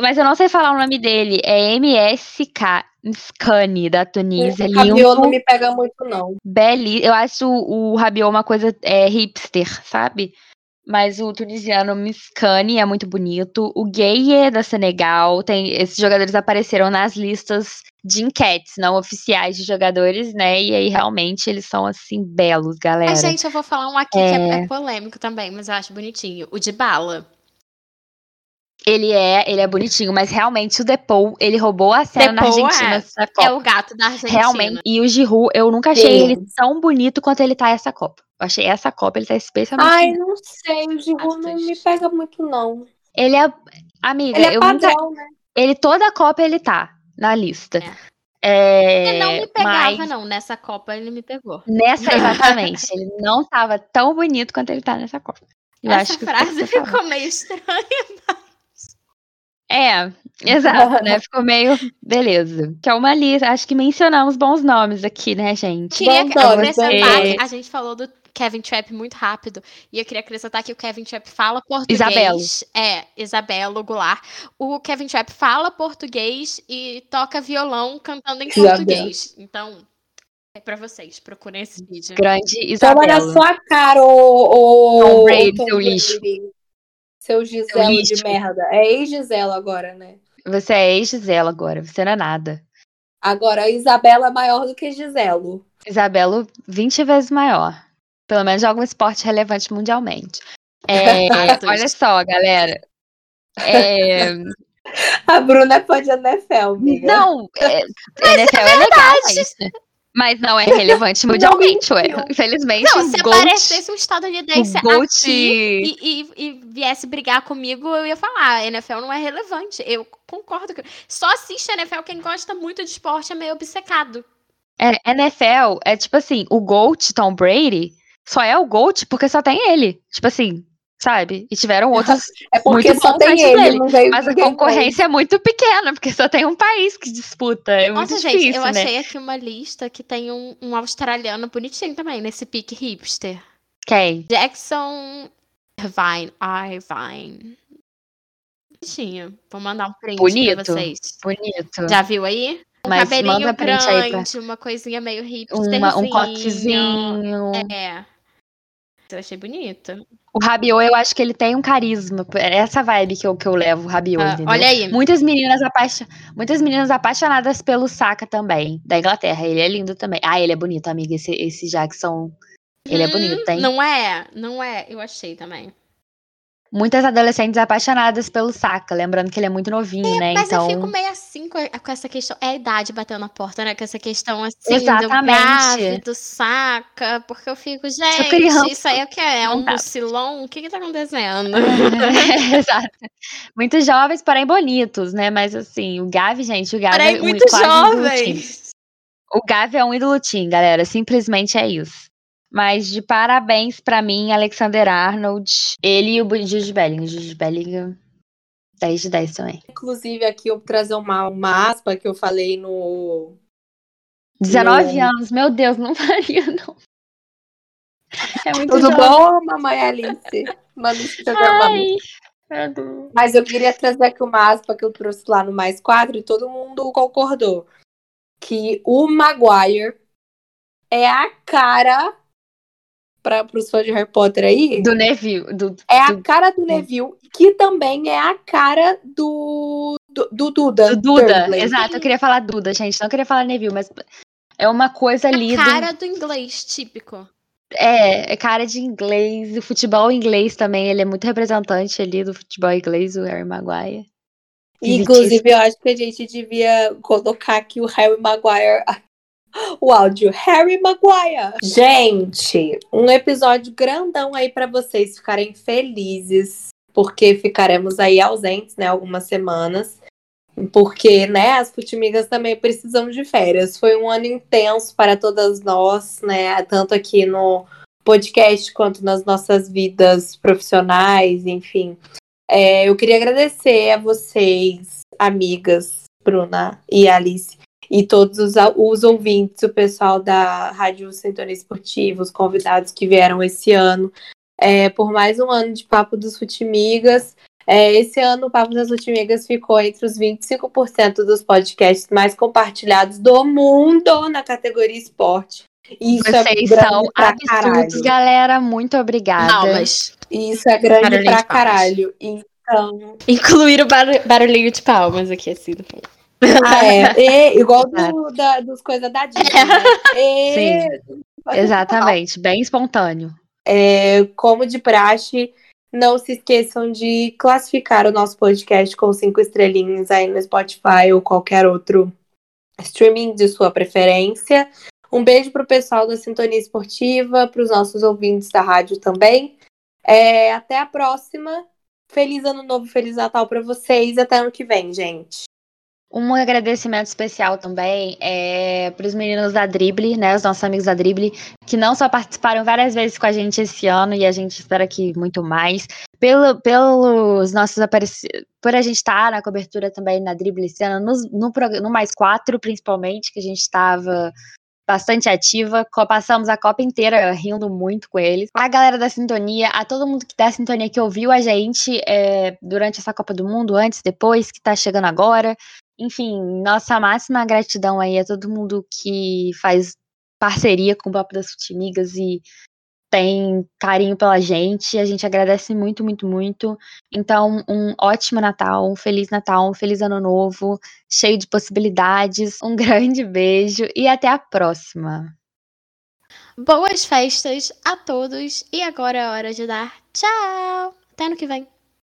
Mas eu não sei falar o nome dele. É MSK Scani, da Tunísia. O Rabiot não me pega muito, não. belíssimo. Eu acho o, Rabiot uma coisa é, hipster, sabe? Mas o tunisiano Miskani é muito bonito. O Gueye da Senegal. Tem, esses jogadores apareceram nas listas de enquetes não oficiais de jogadores, né? E aí realmente eles são assim belos, galera. Mas, gente, eu vou falar um aqui que é, É. é polêmico também, mas eu acho bonitinho. O de bala. Ele é, ele é bonitinho, mas realmente o Depou, ele roubou a cena na Depou, Argentina é. É o gato da Argentina. Realmente. E o Giroud, eu nunca achei Sim. ele tão bonito quanto ele tá essa Copa. Eu achei essa Copa, ele tá especialmente Ai, bonito. não sei, o Giroud não me pega muito, não. Ele é. Amiga, Ele é eu nunca. padrão, né? Ele toda a Copa ele tá na lista. É. É, Ele não me pegava, mas não. Nessa Copa ele me pegou. nessa, (laughs) exatamente. ele não tava tão bonito quanto ele tá nessa Copa. Eu Essa acho que frase ficou meio estranha. É, exato, né? (laughs) Ficou meio. Beleza. Que é uma lista. Acho que mencionamos bons nomes aqui, né, gente? Queria acrescentar que a gente falou do Kevin Trapp muito rápido. E eu queria acrescentar que o Kevin Trapp fala português. Isabelo. É, Isabelo Goulart. O Kevin Trapp fala português e toca violão cantando em Isabelo. português. Então, é pra vocês. Procurem esse vídeo. Grande Toma na Isabela. sua cara, ô, ô, Tom Brady, Tom seu lixo. Seu Giselo de merda. É ex-Giselo agora, né? Você é ex-Gisela agora, você não é nada. Agora a Isabela é maior do que Giselo. Isabelo, 20 vezes maior. Pelo menos joga um esporte relevante mundialmente. (laughs) É, olha só, galera. É, (laughs) A Bruna é fã de NFL, amiga. não, é, NFL é, legal, mas, mas não é (laughs) relevante mundialmente, ué. Infelizmente, Não, o se GOAT, aparecesse um estadunidense o GOAT aqui e, e- e viesse brigar comigo, eu ia falar, a NFL não é relevante. Eu concordo. Só assiste a NFL quem gosta muito de esporte, é meio obcecado. é, NFL é tipo assim, o GOAT Tom Brady só é o GOAT porque só tem ele. Tipo assim, sabe? E tiveram outros É porque Muito só tem ele, dele, não veio Mas a concorrência é muito pequena, porque só tem um país que disputa. É muito Nossa, difícil, gente, eu né? achei aqui uma lista que tem um, um australiano bonitinho também, nesse pique hipster. Quem? Jackson Irvine. Irvine. Bonitinho. Vou mandar um print Bonito. pra vocês. Bonito. Já viu aí? Um Mas cabelinho manda print aí pra- grande, uma coisinha meio hipster. Uma, um coquezinho. É. Eu achei bonito. O Rabiot, eu acho que ele tem um carisma. É essa vibe que eu, que eu levo, o Rabiot, Ah, entendeu? olha aí. Muitas meninas, apaixo... Muitas meninas apaixonadas pelo Saka também, da Inglaterra. Ele é lindo também. Ah, ele é bonito, amiga. Esse, esse Jackson. Ele é Hum, bonito, hein? Não é? Não é? Eu achei também. Muitas adolescentes apaixonadas pelo Saka. Lembrando que ele é muito novinho, né? Mas então. eu fico meio assim. com, com essa questão. É a idade batendo na porta, né? Com essa questão assim Exatamente. do grávido, saca? Porque eu fico, gente, criança. isso aí é o que é? É um mucilon? O que que tá acontecendo? (laughs) Exato. Muito jovens, porém bonitos, né? Mas assim, o Gavi, gente, o Gavi Porém, é um, muito jovens. O Gavi é um ídolo teen, galera. Simplesmente é isso. Mas de parabéns pra mim, Alexander Arnold. Ele e o Jude Bellingham. Jude Bellingham, 10 de 10 também. Inclusive, aqui eu vou trazer uma, uma aspa que eu falei no. 19 Não. anos, meu Deus, não (laughs) faria, não. É muito Tudo jovem. bom, mamãe Alice? Programa. Ai, Deus. Mas eu queria trazer aqui uma aspa que eu trouxe lá no Mais Quadro e todo mundo concordou. Que o Maguire é a cara, para os fãs de Harry Potter aí, Do Neville. Do, é a do- cara do Neville, que também é a cara do, do, do Duda. do Duda. Dursley. Exato, eu queria falar Duda, gente. Não queria falar Neville, mas é uma coisa ali. do- Cara do inglês, típico. É, é cara de inglês. O futebol inglês também, ele é muito representante ali do futebol inglês, o Harry Maguire. Inclusive, eu acho que a gente devia colocar aqui o Harry Maguire. O áudio, Harry Maguire. Gente, um episódio grandão aí pra vocês ficarem felizes, porque ficaremos aí ausentes, né, algumas semanas. Porque, né, as Futimigas também precisam de férias. Foi um ano intenso para todas nós, né, tanto aqui no podcast quanto nas nossas vidas profissionais, enfim. É, eu queria agradecer a vocês, amigas, Bruna e Alice, e todos os, os ouvintes, o pessoal da Rádio Sintonia Esportiva, os convidados que vieram esse ano, é, por mais um ano de Papo dos Futimigas. É, esse ano o Papo das Futimigas ficou entre os 25% dos podcasts mais compartilhados do mundo na categoria esporte. E Isso é Vocês grande são pra absurdos, caralho. galera. Muito obrigada. Não, mas Isso é grande Barulhinho pra caralho. Então, incluir o bar- barulhinho de palmas aqui, assim. do fundo. Ah, é. E, igual do, da, dos coisas da Disney. Né? E, Exatamente, bem espontâneo. É, como de praxe, não se esqueçam de classificar o nosso podcast com cinco estrelinhas aí no Spotify ou qualquer outro streaming de sua preferência. Um beijo pro pessoal da Sintonia Esportiva, para os nossos ouvintes da rádio também. É, até a próxima. Feliz ano novo, feliz Natal para vocês. Até ano que vem, gente. Um agradecimento especial também é para os meninos da Drible, né? Os nossos amigos da Drible, que não só participaram várias vezes com a gente esse ano, e a gente espera que muito mais, pelo, pelos nossos aparecidos, por a gente estar na cobertura também na Drible esse ano, no, prog- no Mais Quatro, principalmente, que a gente estava bastante ativa, passamos a Copa inteira rindo muito com eles. A galera da Sintonia, a todo mundo que da Sintonia que ouviu a gente é, durante essa Copa do Mundo, antes, depois, que tá chegando agora. Enfim, nossa máxima gratidão aí a todo mundo que faz parceria com o Papo das Futimigas e tem carinho pela gente. A gente agradece muito, muito, muito. Então, um ótimo Natal, um feliz Natal, um feliz Ano Novo, cheio de possibilidades. Um (laughs) grande beijo e até a próxima. Boas festas a todos e agora é hora de dar tchau. Até ano que vem.